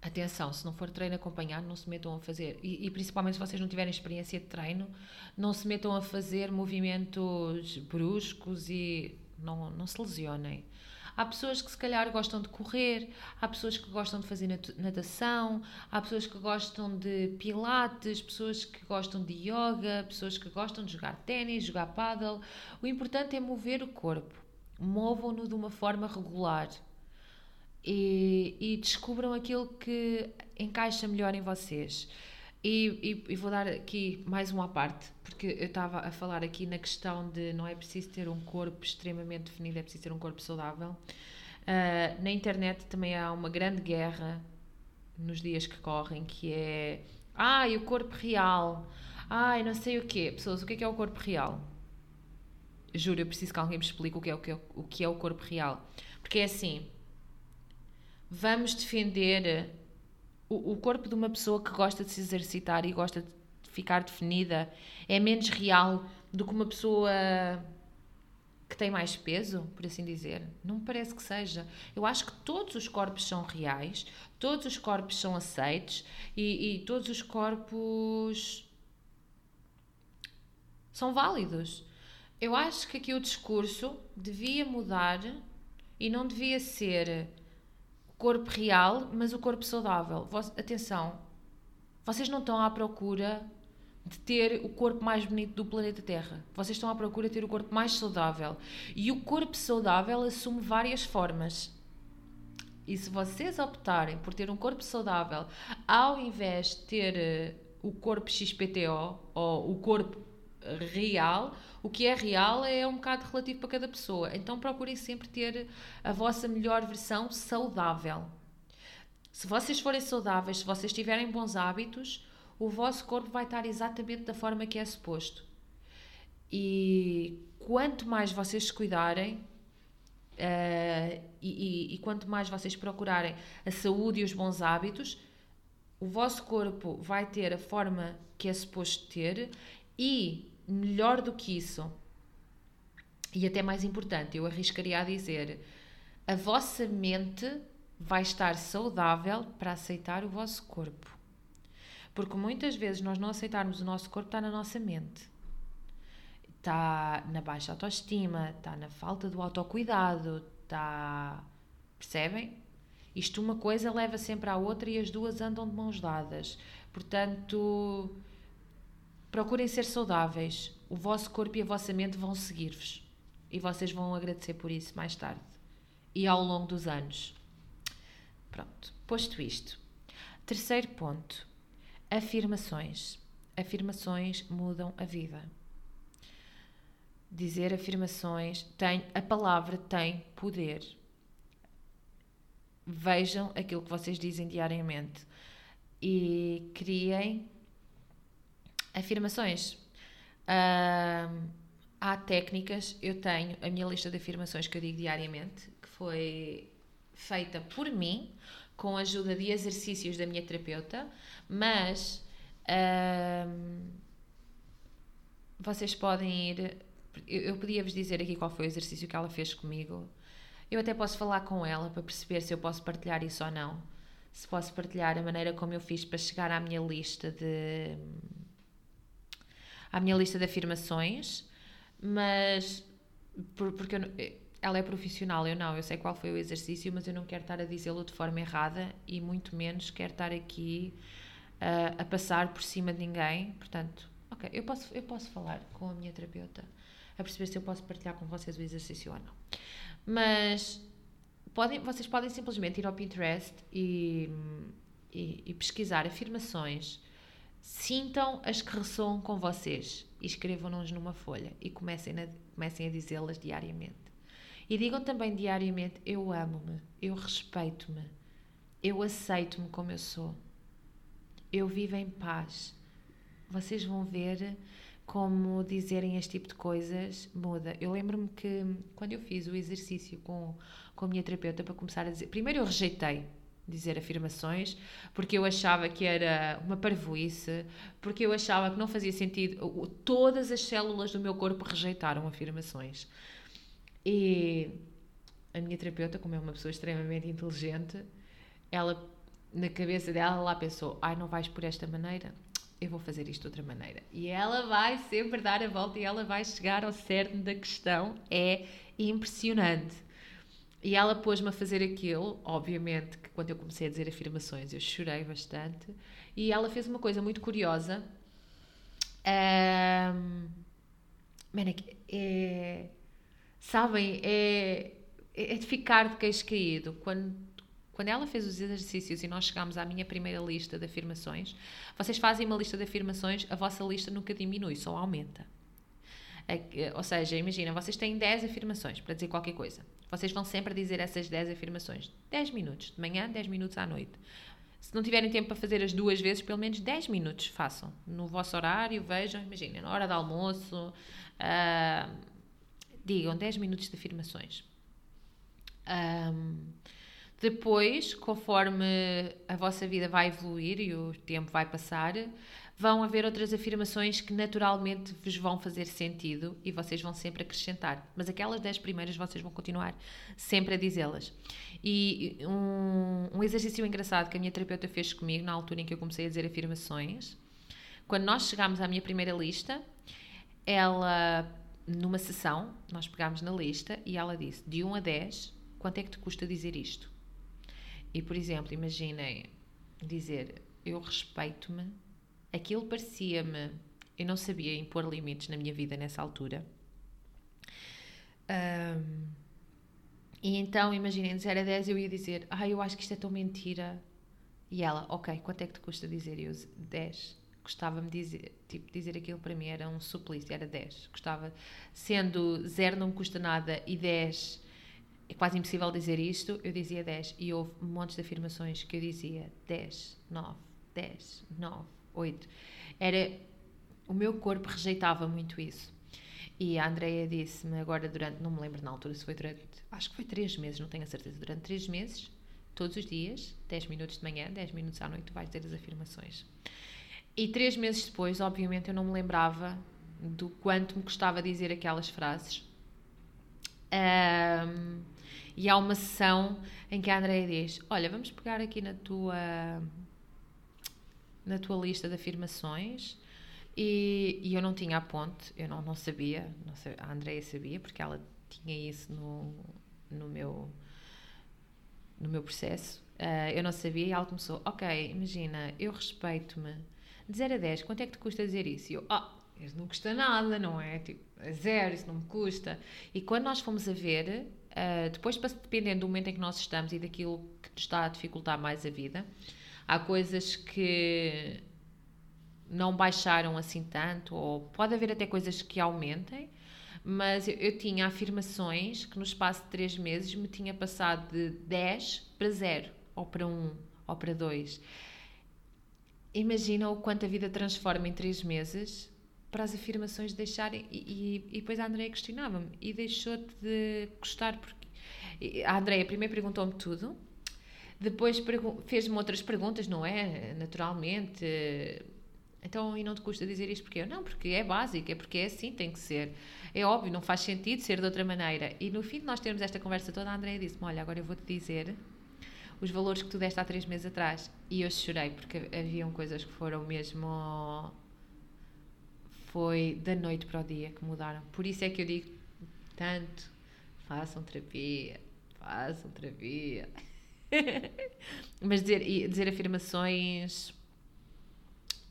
Atenção, se não for treino acompanhado, não se metam a fazer. E, e, principalmente se vocês não tiverem experiência de treino, não se metam a fazer movimentos bruscos e não, não se lesionem. Há pessoas que se calhar gostam de correr, há pessoas que gostam de fazer natação, há pessoas que gostam de pilates, pessoas que gostam de yoga, pessoas que gostam de jogar ténis, jogar paddle. O importante é mover o corpo. Movam-no de uma forma regular. E, e descubram aquilo que encaixa melhor em vocês. E, e, e, vou dar aqui mais uma parte, porque eu estava a falar aqui na questão de não é preciso ter um corpo extremamente definido, é preciso ter um corpo saudável. Uh, na internet também há uma grande guerra nos dias que correm, que é ai, o corpo real, ai, não sei o quê. Pessoas, o que é, que é o corpo real? Juro, eu preciso que alguém me explique o que é o, que é, o, que é o corpo real. Porque é assim, vamos defender o, o corpo de uma pessoa que gosta de se exercitar e gosta de ficar definida é menos real do que uma pessoa que tem mais peso, por assim dizer? Não me parece que seja. Eu acho que todos os corpos são reais, todos os corpos são aceitos e, e todos os corpos são válidos. Eu acho que aqui o discurso devia mudar e não devia ser corpo real, mas o corpo saudável. atenção, vocês não estão à procura de ter o corpo mais bonito do planeta Terra. Vocês estão à procura de ter o corpo mais saudável. E o corpo saudável assume várias formas. E se vocês optarem por ter um corpo saudável, ao invés de ter uh, o corpo XPTO ou o corpo real, o que é real é um bocado relativo para cada pessoa. Então procurem sempre ter a vossa melhor versão saudável. Se vocês forem saudáveis, se vocês tiverem bons hábitos, o vosso corpo vai estar exatamente da forma que é suposto. E quanto mais vocês se cuidarem, Uh, e, e, e, quanto mais vocês procurarem a saúde e os bons hábitos, o vosso corpo vai ter a forma que é suposto ter e, melhor do que isso, e até mais importante, eu arriscaria a dizer, a vossa mente vai estar saudável para aceitar o vosso corpo. Porque muitas vezes nós não aceitarmos o nosso corpo está na nossa mente. Está na baixa autoestima, está na falta do autocuidado, está. Percebem? Isto uma coisa leva sempre à outra e as duas andam de mãos dadas. Portanto, procurem ser saudáveis. O vosso corpo e a vossa mente vão seguir-vos. E vocês vão agradecer por isso mais tarde. E ao longo dos anos. Pronto, posto isto. Terceiro ponto: afirmações. Afirmações mudam a vida. Dizer afirmações tem a palavra tem poder. Vejam aquilo que vocês dizem diariamente e criem afirmações. Há técnicas, eu tenho a minha lista de afirmações que eu digo diariamente, que foi feita por mim, com a ajuda de exercícios da minha terapeuta, mas vocês podem ir. Eu podia-vos dizer aqui qual foi o exercício que ela fez comigo. Eu até posso falar com ela para perceber se eu posso partilhar isso ou não. Se posso partilhar a maneira como eu fiz para chegar à minha lista de. À minha lista de afirmações, mas. porque eu, ela é profissional, eu não, eu sei qual foi o exercício, mas eu não quero estar a dizê-lo de forma errada e muito menos quero estar aqui uh, a passar por cima de ninguém. Portanto, ok, eu posso, eu posso falar com a minha terapeuta a perceber se eu posso partilhar com vocês o exercício ou não. Mas podem, vocês podem simplesmente ir ao Pinterest e, e, e pesquisar afirmações. Sintam as que ressoam com vocês e escrevam-nos numa folha e comecem a, comecem a dizê-las diariamente. E digam também diariamente: Eu amo-me, eu respeito-me, eu aceito-me como eu sou, eu vivo em paz. Vocês vão ver como dizerem este tipo de coisas muda. Eu lembro-me que quando eu fiz o exercício com, com a minha terapeuta para começar a dizer. Primeiro eu rejeitei dizer afirmações, porque eu achava que era uma parvoíce, porque eu achava que não fazia sentido. Todas as células do meu corpo rejeitaram afirmações. E a minha terapeuta, como é uma pessoa extremamente inteligente, ela, na cabeça dela, lá pensou: ai, não vais por esta maneira? Eu vou fazer isto de outra maneira. E ela vai sempre dar a volta e ela vai chegar ao cerne da questão. É impressionante. E ela pôs-me a fazer aquilo, obviamente, quando eu comecei a dizer afirmações eu chorei bastante. E ela fez uma coisa muito curiosa. Um, é, sabem, é, é de ficar de queixo caído. Quando, quando ela fez os exercícios e nós chegámos à minha primeira lista de afirmações, vocês fazem uma lista de afirmações, a vossa lista nunca diminui, só aumenta. É, ou seja, imagina, vocês têm 10 afirmações para dizer qualquer coisa. Vocês vão sempre dizer essas 10 afirmações. 10 minutos de manhã, 10 minutos à noite. Se não tiverem tempo para fazer as duas vezes, pelo menos 10 minutos façam. No vosso horário, vejam, imaginem, na hora do almoço, uh, digam 10 minutos de afirmações. Um, depois, conforme a vossa vida vai evoluir e o tempo vai passar, vão haver outras afirmações que naturalmente vos vão fazer sentido e vocês vão sempre acrescentar. Mas aquelas 10 primeiras vocês vão continuar sempre a dizê-las. E um, um exercício engraçado que a minha terapeuta fez comigo na altura em que eu comecei a dizer afirmações, quando nós chegámos à minha primeira lista, ela numa sessão, nós pegámos na lista e ela disse: de 1 a 10, quanto é que te custa dizer isto? E, por exemplo, imaginem dizer: Eu respeito-me. Aquilo parecia-me. Eu não sabia impor limites na minha vida nessa altura. Um, e então, imaginem, de 0 a 10 eu ia dizer: Ah, eu acho que isto é tão mentira. E ela: Ok, quanto é que te custa dizer? Eu: 10 gostava-me dizer, tipo, dizer aquilo para mim era um suplício, era 10. Gostava, sendo 0 não me custa nada e 10 é quase impossível dizer isto, eu dizia 10. E houve montes de afirmações que eu dizia 10, 9, 10, 9, 8. Era, o meu corpo rejeitava muito isso. E a Andrea disse-me agora durante, não me lembro na altura se foi durante, acho que foi três meses, não tenho a certeza, durante três meses, todos os dias, 10 minutos de manhã, 10 minutos à noite, tu vais dizer as afirmações. E três meses depois, obviamente, eu não me lembrava do quanto me custava dizer aquelas frases. Um, e há uma sessão em que a Andrea diz: Olha, vamos pegar aqui na tua na tua lista de afirmações e, e eu não tinha a ponte, eu não, não sabia, não sabia, a Andrea sabia porque ela tinha isso no, no meu no meu processo, uh, eu não sabia e ela começou, ok, imagina, eu respeito-me de 0 a 10, quanto é que te custa dizer isso? E eu, ah, isso não custa nada, não é? Tipo, é zero, isso não me custa. E quando nós fomos a ver, uh, depois, dependendo do momento em que nós estamos e daquilo que nos está a dificultar mais a vida, há coisas que não baixaram assim tanto, ou pode haver até coisas que aumentem, mas eu, eu, tinha afirmações que no espaço de 3 meses me tinha passado de 10 para 0, ou para 1, ou para 2. Imagina o quanto a vida transforma em 3 meses para as afirmações deixarem. E, e, e depois a Andrea questionava-me e deixou de gostar porque. A Andrea primeiro perguntou-me tudo, depois fez-me outras perguntas, não é? Naturalmente. Então, e não te custa dizer isto porque eu? Não, porque é básico, é porque é assim, tem que ser. É óbvio, não faz sentido ser de outra maneira. E no fim de nós termos esta conversa toda, a Andrea disse-me: Olha, agora eu vou-te dizer os valores que tu deste há três meses atrás. E eu chorei, porque haviam coisas que foram mesmo. Foi da noite para o dia que mudaram. Por isso é que eu digo tanto: façam terapia, façam terapia. *laughs* Mas dizer, dizer afirmações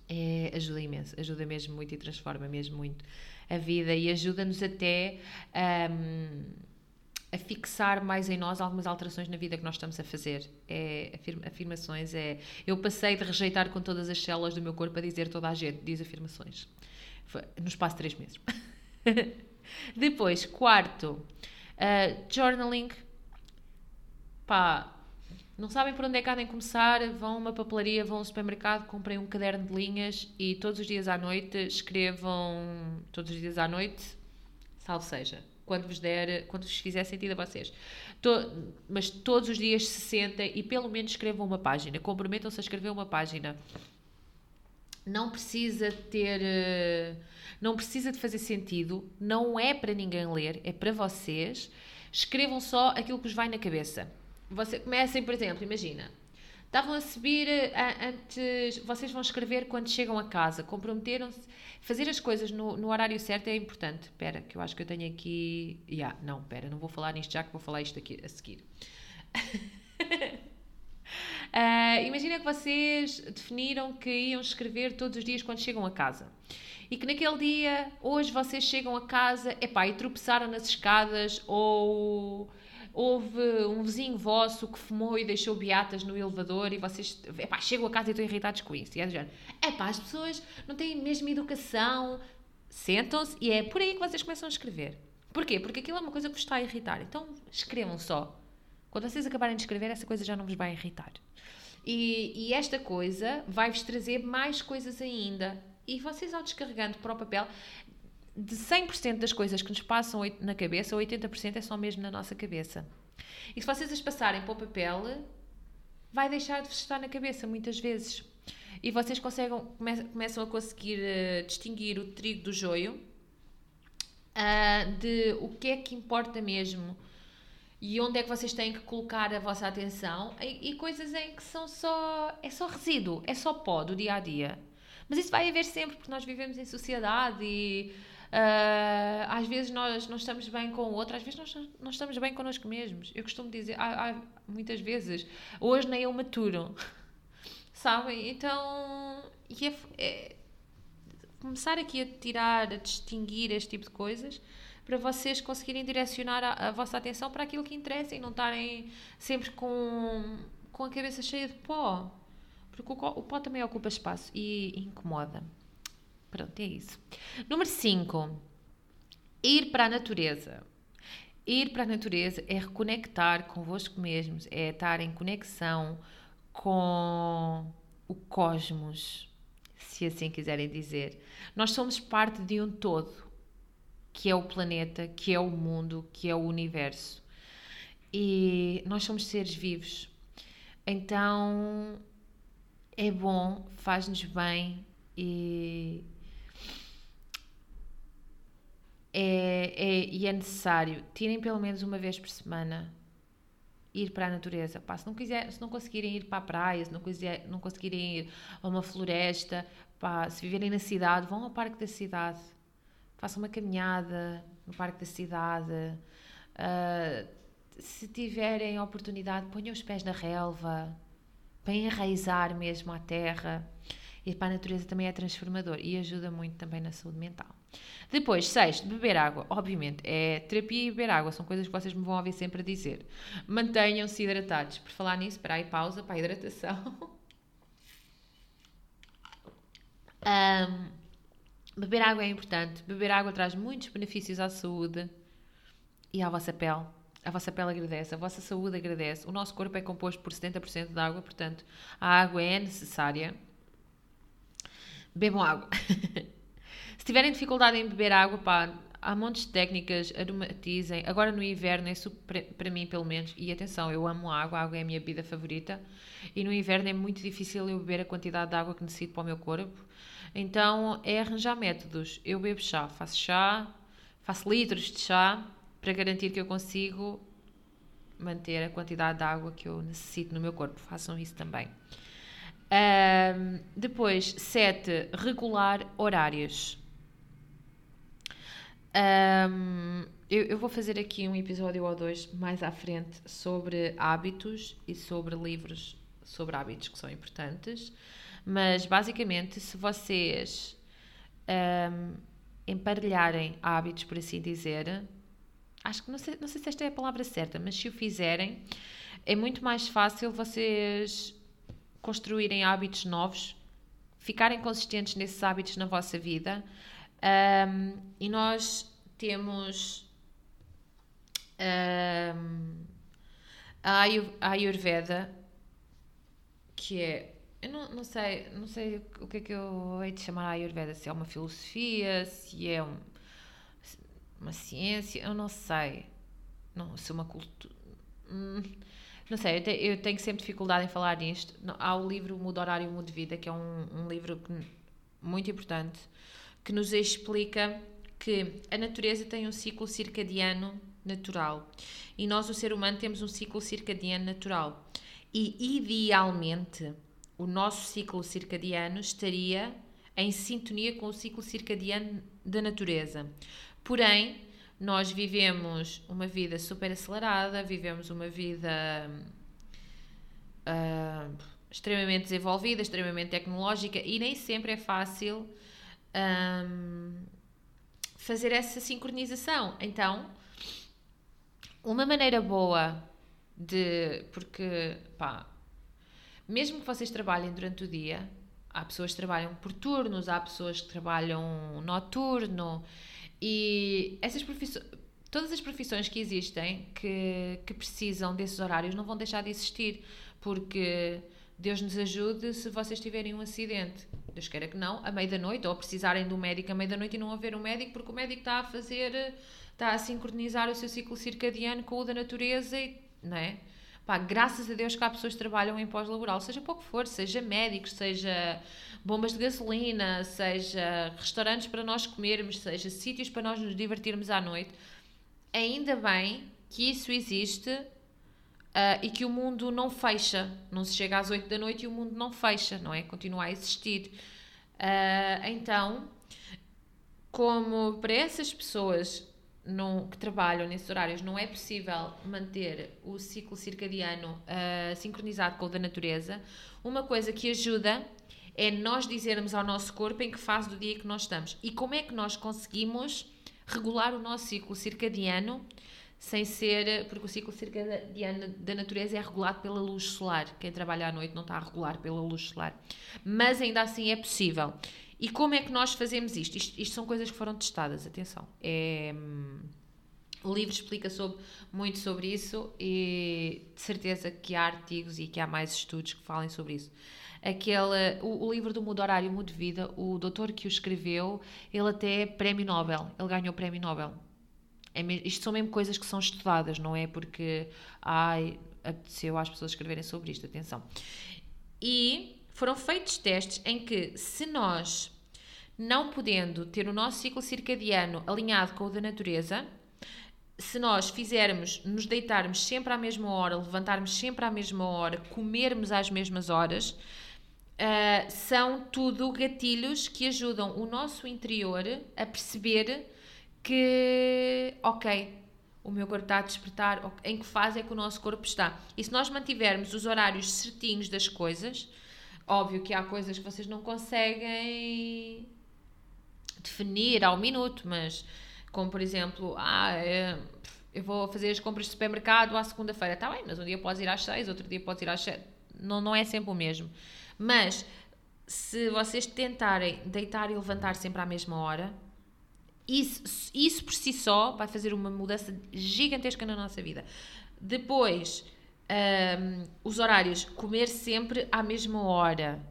é, ajuda imenso, ajuda mesmo muito e transforma mesmo muito a vida e ajuda-nos até um, a fixar mais em nós algumas alterações na vida que nós estamos a fazer. É, afirmações é. Eu passei de rejeitar com todas as células do meu corpo a dizer toda a gente, diz afirmações. Foi, no espaço de três meses. *laughs* Depois, quarto, uh, journaling. Pá, não sabem por onde é que há de começar, vão a uma papelaria, vão ao supermercado, comprem um caderno de linhas e todos os dias à noite escrevam, todos os dias à noite, salvo seja, quando vos der, quando vos fizer sentido a vocês. To, mas todos os dias se sentem e pelo menos escrevam uma página, comprometam-se a escrever uma página. Não precisa ter, eh, não precisa de fazer sentido, não é para ninguém ler, é para vocês. Escrevam só aquilo que vos vai na cabeça você, comecem, por exemplo, imagina, estavam a subir a, antes, vocês vão escrever quando chegam a casa, comprometeram-se, fazer as coisas no, no, horário certo é importante. Espera, que eu acho que eu tenho aqui, yeah, não, espera, não vou falar nisto já, que vou falar isto aqui a seguir. uh, *laughs* imagina que vocês definiram que iam escrever todos os dias quando chegam a casa. E que naquele dia, hoje vocês chegam a casa, epá, e tropeçaram nas escadas ou houve um vizinho vosso que fumou e deixou beatas no elevador e vocês epá, chegam a casa e estão irritados com isso. E é do género, epá, as pessoas não têm mesmo educação, sentam-se e é por aí que vocês começam a escrever. Porquê? Porque aquilo é uma coisa que vos está a irritar. Então escrevam só. Quando vocês acabarem de escrever, essa coisa já não vos vai irritar. E, e esta coisa vai-vos trazer mais coisas ainda. E vocês, ao descarregando para o papel, de 100% das coisas que nos passam na cabeça, 80% é só mesmo na nossa cabeça. E se vocês as passarem para o papel, vai deixar de estar na cabeça muitas vezes. E vocês conseguem, começam a conseguir uh, distinguir o trigo do joio, uh, de o que é que importa mesmo e onde é que vocês têm que colocar a vossa atenção e, e coisas em que são só é só resíduo, é só pó do dia a dia. Mas isso vai haver sempre porque nós vivemos em sociedade e Uh, às vezes nós não estamos bem com o outro, às vezes nós não estamos bem connosco mesmos. Eu costumo dizer, há, há, muitas vezes, hoje nem eu maturo, *laughs* sabem? Então, é, é, começar aqui a tirar, a distinguir este tipo de coisas para vocês conseguirem direcionar a, a vossa atenção para aquilo que interessa e não estarem sempre com, com a cabeça cheia de pó. Porque o, o pó também ocupa espaço e, incomoda. Pronto, é isso. Número 5. Ir para a natureza. Ir para a natureza é reconectar convosco mesmos, é estar em conexão com o cosmos, se assim quiserem dizer. Nós somos parte de um todo, que é o planeta, que é o mundo, que é o universo. E nós somos seres vivos. Então é bom, faz-nos bem e é, é, e é necessário. Tirem pelo menos uma vez por semana ir para a natureza. Pá, se, não quiser, se não conseguirem ir para a praia, se não, quiser, não conseguirem ir a uma floresta, pá, se viverem na cidade, vão ao parque da cidade. Façam uma caminhada no parque da cidade. Uh, se tiverem a oportunidade, ponham os pés na relva, para enraizar mesmo a terra. Ir para a natureza também é transformador e ajuda muito também na saúde mental. Depois, sexto, beber água. Obviamente, é terapia e beber água. São coisas que vocês me vão ouvir sempre a dizer. Mantenham-se hidratados. Por falar nisso, para aí, pausa para a hidratação. *laughs* Um, beber água é importante. Beber água traz muitos benefícios à saúde e à vossa pele. A vossa pele agradece, a vossa saúde agradece. O nosso corpo é composto por 70% de água, portanto, a água é necessária. Bebam água. *laughs* Tiverem dificuldade em beber água, pá, há montes de técnicas, aromatizem. Agora no inverno é super, para mim pelo menos, e atenção, eu amo água, a água é a minha bebida favorita, e no inverno é muito difícil eu beber a quantidade de água que necessito para o meu corpo. Então é arranjar métodos. Eu bebo chá, faço chá, faço litros de chá para garantir que eu consigo manter a quantidade de água que eu necessito no meu corpo. Façam isso também. Um, depois, sete, regular horários. Um, eu, eu, vou fazer aqui um episódio ou dois mais à frente sobre hábitos e sobre livros sobre hábitos que são importantes, mas basicamente, se vocês um, emparelharem hábitos, por assim dizer, acho que não sei, não sei se esta é a palavra certa, mas se o fizerem, é muito mais fácil vocês construírem hábitos novos, ficarem consistentes nesses hábitos na vossa vida um, e nós temos um, a Ayurveda, que é. Eu não, não, sei, não sei o que é que eu hei de chamar a Ayurveda, se é uma filosofia, se é um, uma ciência, eu não sei. Não, se é uma cultura. Hum, não sei, eu, te, eu, tenho sempre dificuldade em falar nisto. Há o livro Muda Horário, Muda Vida, que é um, um livro muito importante que nos explica que a natureza tem um ciclo circadiano natural e nós, o ser humano, temos um ciclo circadiano natural. E idealmente, o nosso ciclo circadiano estaria em sintonia com o ciclo circadiano da natureza. Porém, nós vivemos uma vida super acelerada, vivemos uma vida uh, extremamente desenvolvida, extremamente tecnológica e nem sempre é fácil um, fazer essa sincronização. Então, uma maneira boa de. Porque, pá, mesmo que vocês trabalhem durante o dia, há pessoas que trabalham por turnos, há pessoas que trabalham noturno e essas profissões. Todas as profissões que existem que, que precisam desses horários não vão deixar de existir, porque Deus nos ajude se vocês tiverem um acidente. Deus queira que não, à meia da noite, ou precisarem de um médico à meia da noite e não haver um médico, porque o médico está a fazer, está a sincronizar o seu ciclo circadiano com o da natureza, e, não é? Pá, graças a Deus que há pessoas que trabalham em pós-laboral, seja pouco for, seja médicos, seja bombas de gasolina, seja restaurantes para nós comermos, seja sítios para nós nos divertirmos à noite. Ainda bem que isso existe uh, e que o mundo não fecha. Não se chega às 8 da noite e o mundo não fecha, não é? Continua a existir. Uh, então, como para essas pessoas que trabalham nesses horários não é possível manter o ciclo circadiano uh, sincronizado com o da natureza, uma coisa que ajuda é nós dizermos ao nosso corpo em que fase do dia que nós estamos. E como é que nós conseguimos regular o nosso ciclo circadiano sem ser. Porque o ciclo circadiano da natureza é regulado pela luz solar. Quem trabalha à noite não está a regular pela luz solar. Mas ainda assim é possível. E como é que nós fazemos isto? Isto, isto são coisas que foram testadas, atenção. É, o livro explica sobre, muito sobre isso e de certeza que há artigos e que há mais estudos que falem sobre isso. aquele, o, o livro do Mudo Horário, Mudo Vida, o doutor que o escreveu, ele até é prémio Nobel, ele ganhou o prémio Nobel. É, isto são mesmo coisas que são estudadas, não é porque ai, apeteceu às pessoas escreverem sobre isto, atenção. E foram feitos testes em que se nós não podendo ter o nosso ciclo circadiano alinhado com o da natureza, se nós fizermos, nos deitarmos sempre à mesma hora, levantarmos sempre à mesma hora, comermos às mesmas horas, uh, são tudo gatilhos que ajudam o nosso interior a perceber que, ok, o meu corpo está a despertar, em que fase é que o nosso corpo está. E se nós mantivermos os horários certinhos das coisas, óbvio que há coisas que vocês não conseguem definir ao minuto, mas como por exemplo, ah, é, eu vou fazer as compras de supermercado à segunda-feira, está bem, mas um dia podes ir às seis, outro dia podes ir às sete, não, não é sempre o mesmo. Mas se vocês tentarem deitar e levantar sempre à mesma hora, isso, isso por si só vai fazer uma mudança gigantesca na nossa vida. Depois, um, os horários, comer sempre à mesma hora.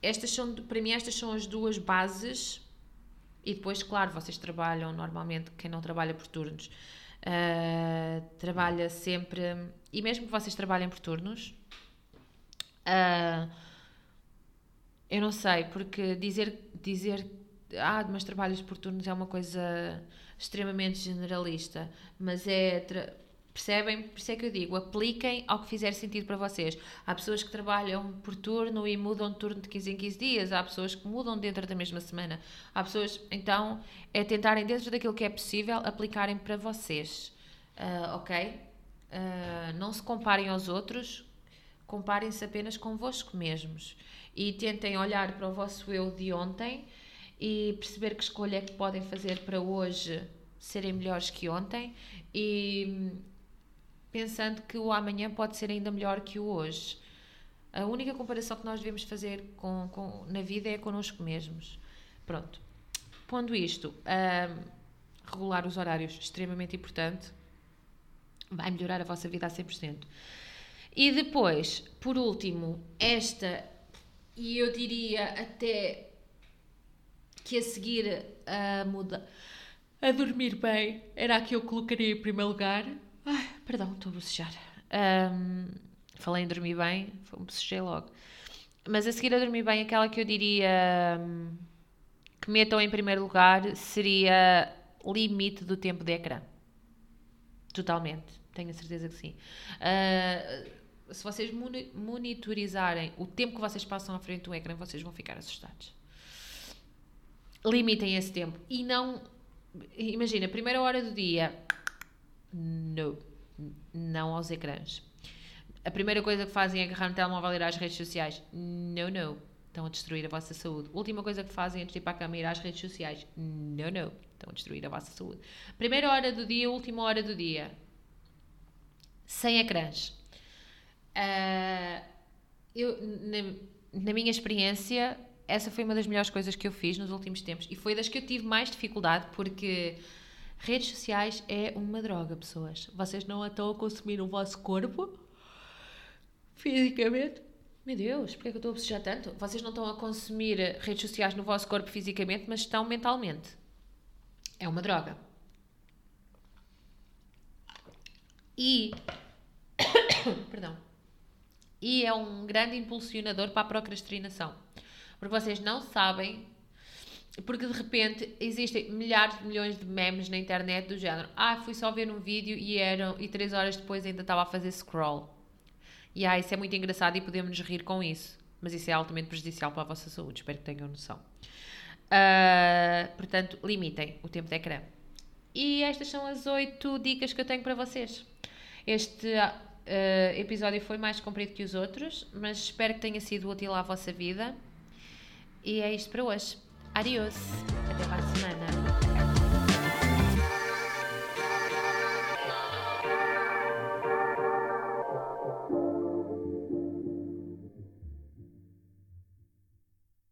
Estas são, para mim, estas são as duas bases e depois, claro, vocês trabalham normalmente, quem não trabalha por turnos, uh, trabalha sempre. E mesmo que vocês trabalhem por turnos, uh, eu não sei, porque dizer, dizer ah, mas trabalhos por turnos é uma coisa extremamente generalista, mas é Percebem? Por isso é que eu digo, apliquem ao que fizer sentido para vocês. Há pessoas que trabalham por turno e mudam de turno de 15 em 15 dias, há pessoas que mudam dentro da mesma semana. Há pessoas, então, é tentarem dentro daquilo que é possível aplicarem para vocês. Uh, ok? Uh, não se comparem aos outros, comparem-se apenas convosco mesmos. E tentem olhar para o vosso eu de ontem e perceber que escolha é que podem fazer para hoje serem melhores que ontem e pensando que o amanhã pode ser ainda melhor que o hoje. A única comparação que nós devemos fazer com, com na vida é connosco mesmos. Pronto. Pondo isto, um, regular os horários, extremamente importante, vai melhorar a vossa vida a 100%. E depois, por último, esta, e eu diria até que a seguir a muda a dormir bem, era a que eu colocaria em primeiro lugar Ai, perdão, estou a bocejar. Um, falei em dormir bem, bocejei logo. Mas a seguir a dormir bem, aquela que eu diria um, que metam em primeiro lugar seria limite do tempo de ecrã. Totalmente, tenho a certeza que sim. Uh, se vocês monitorizarem o tempo que vocês passam à frente do ecrã, vocês vão ficar assustados. Limitem esse tempo e não. Imagina, primeira hora do dia, não. Não aos ecrãs. A primeira coisa que fazem é agarrar no telemóvel e ir às redes sociais. Não, não. Estão a destruir a vossa saúde. Última coisa que fazem de ir para a cama e ir às redes sociais. Não, não. Estão a destruir a vossa saúde. Primeira hora do dia, última hora do dia. Sem ecrãs. Uh, eu, na, na minha experiência, essa foi uma das melhores coisas que eu fiz nos últimos tempos. E foi das que eu tive mais dificuldade, porque Redes sociais é uma droga, pessoas. Vocês não estão a consumir o vosso corpo fisicamente. Meu Deus, porquê é que eu estou a bocejar tanto? Vocês não estão a consumir redes sociais no vosso corpo fisicamente, mas estão mentalmente. É uma droga. E. *coughs* Perdão. E é um grande impulsionador para a procrastinação. Porque vocês não sabem porque de repente existem milhares de milhões de memes na internet do género. Ah, fui só ver um vídeo e eram e três horas depois ainda estava a fazer scroll. E ah, isso é muito engraçado e podemos rir com isso. Mas isso é altamente prejudicial para a vossa saúde espero que tenham noção. Uh, portanto, limitem o tempo de ecrã. E estas são as oito dicas que eu tenho para vocês. Este uh, episódio foi mais comprido que os outros mas espero que tenha sido útil à vossa vida e é isto para hoje Adiós. Até para a semana.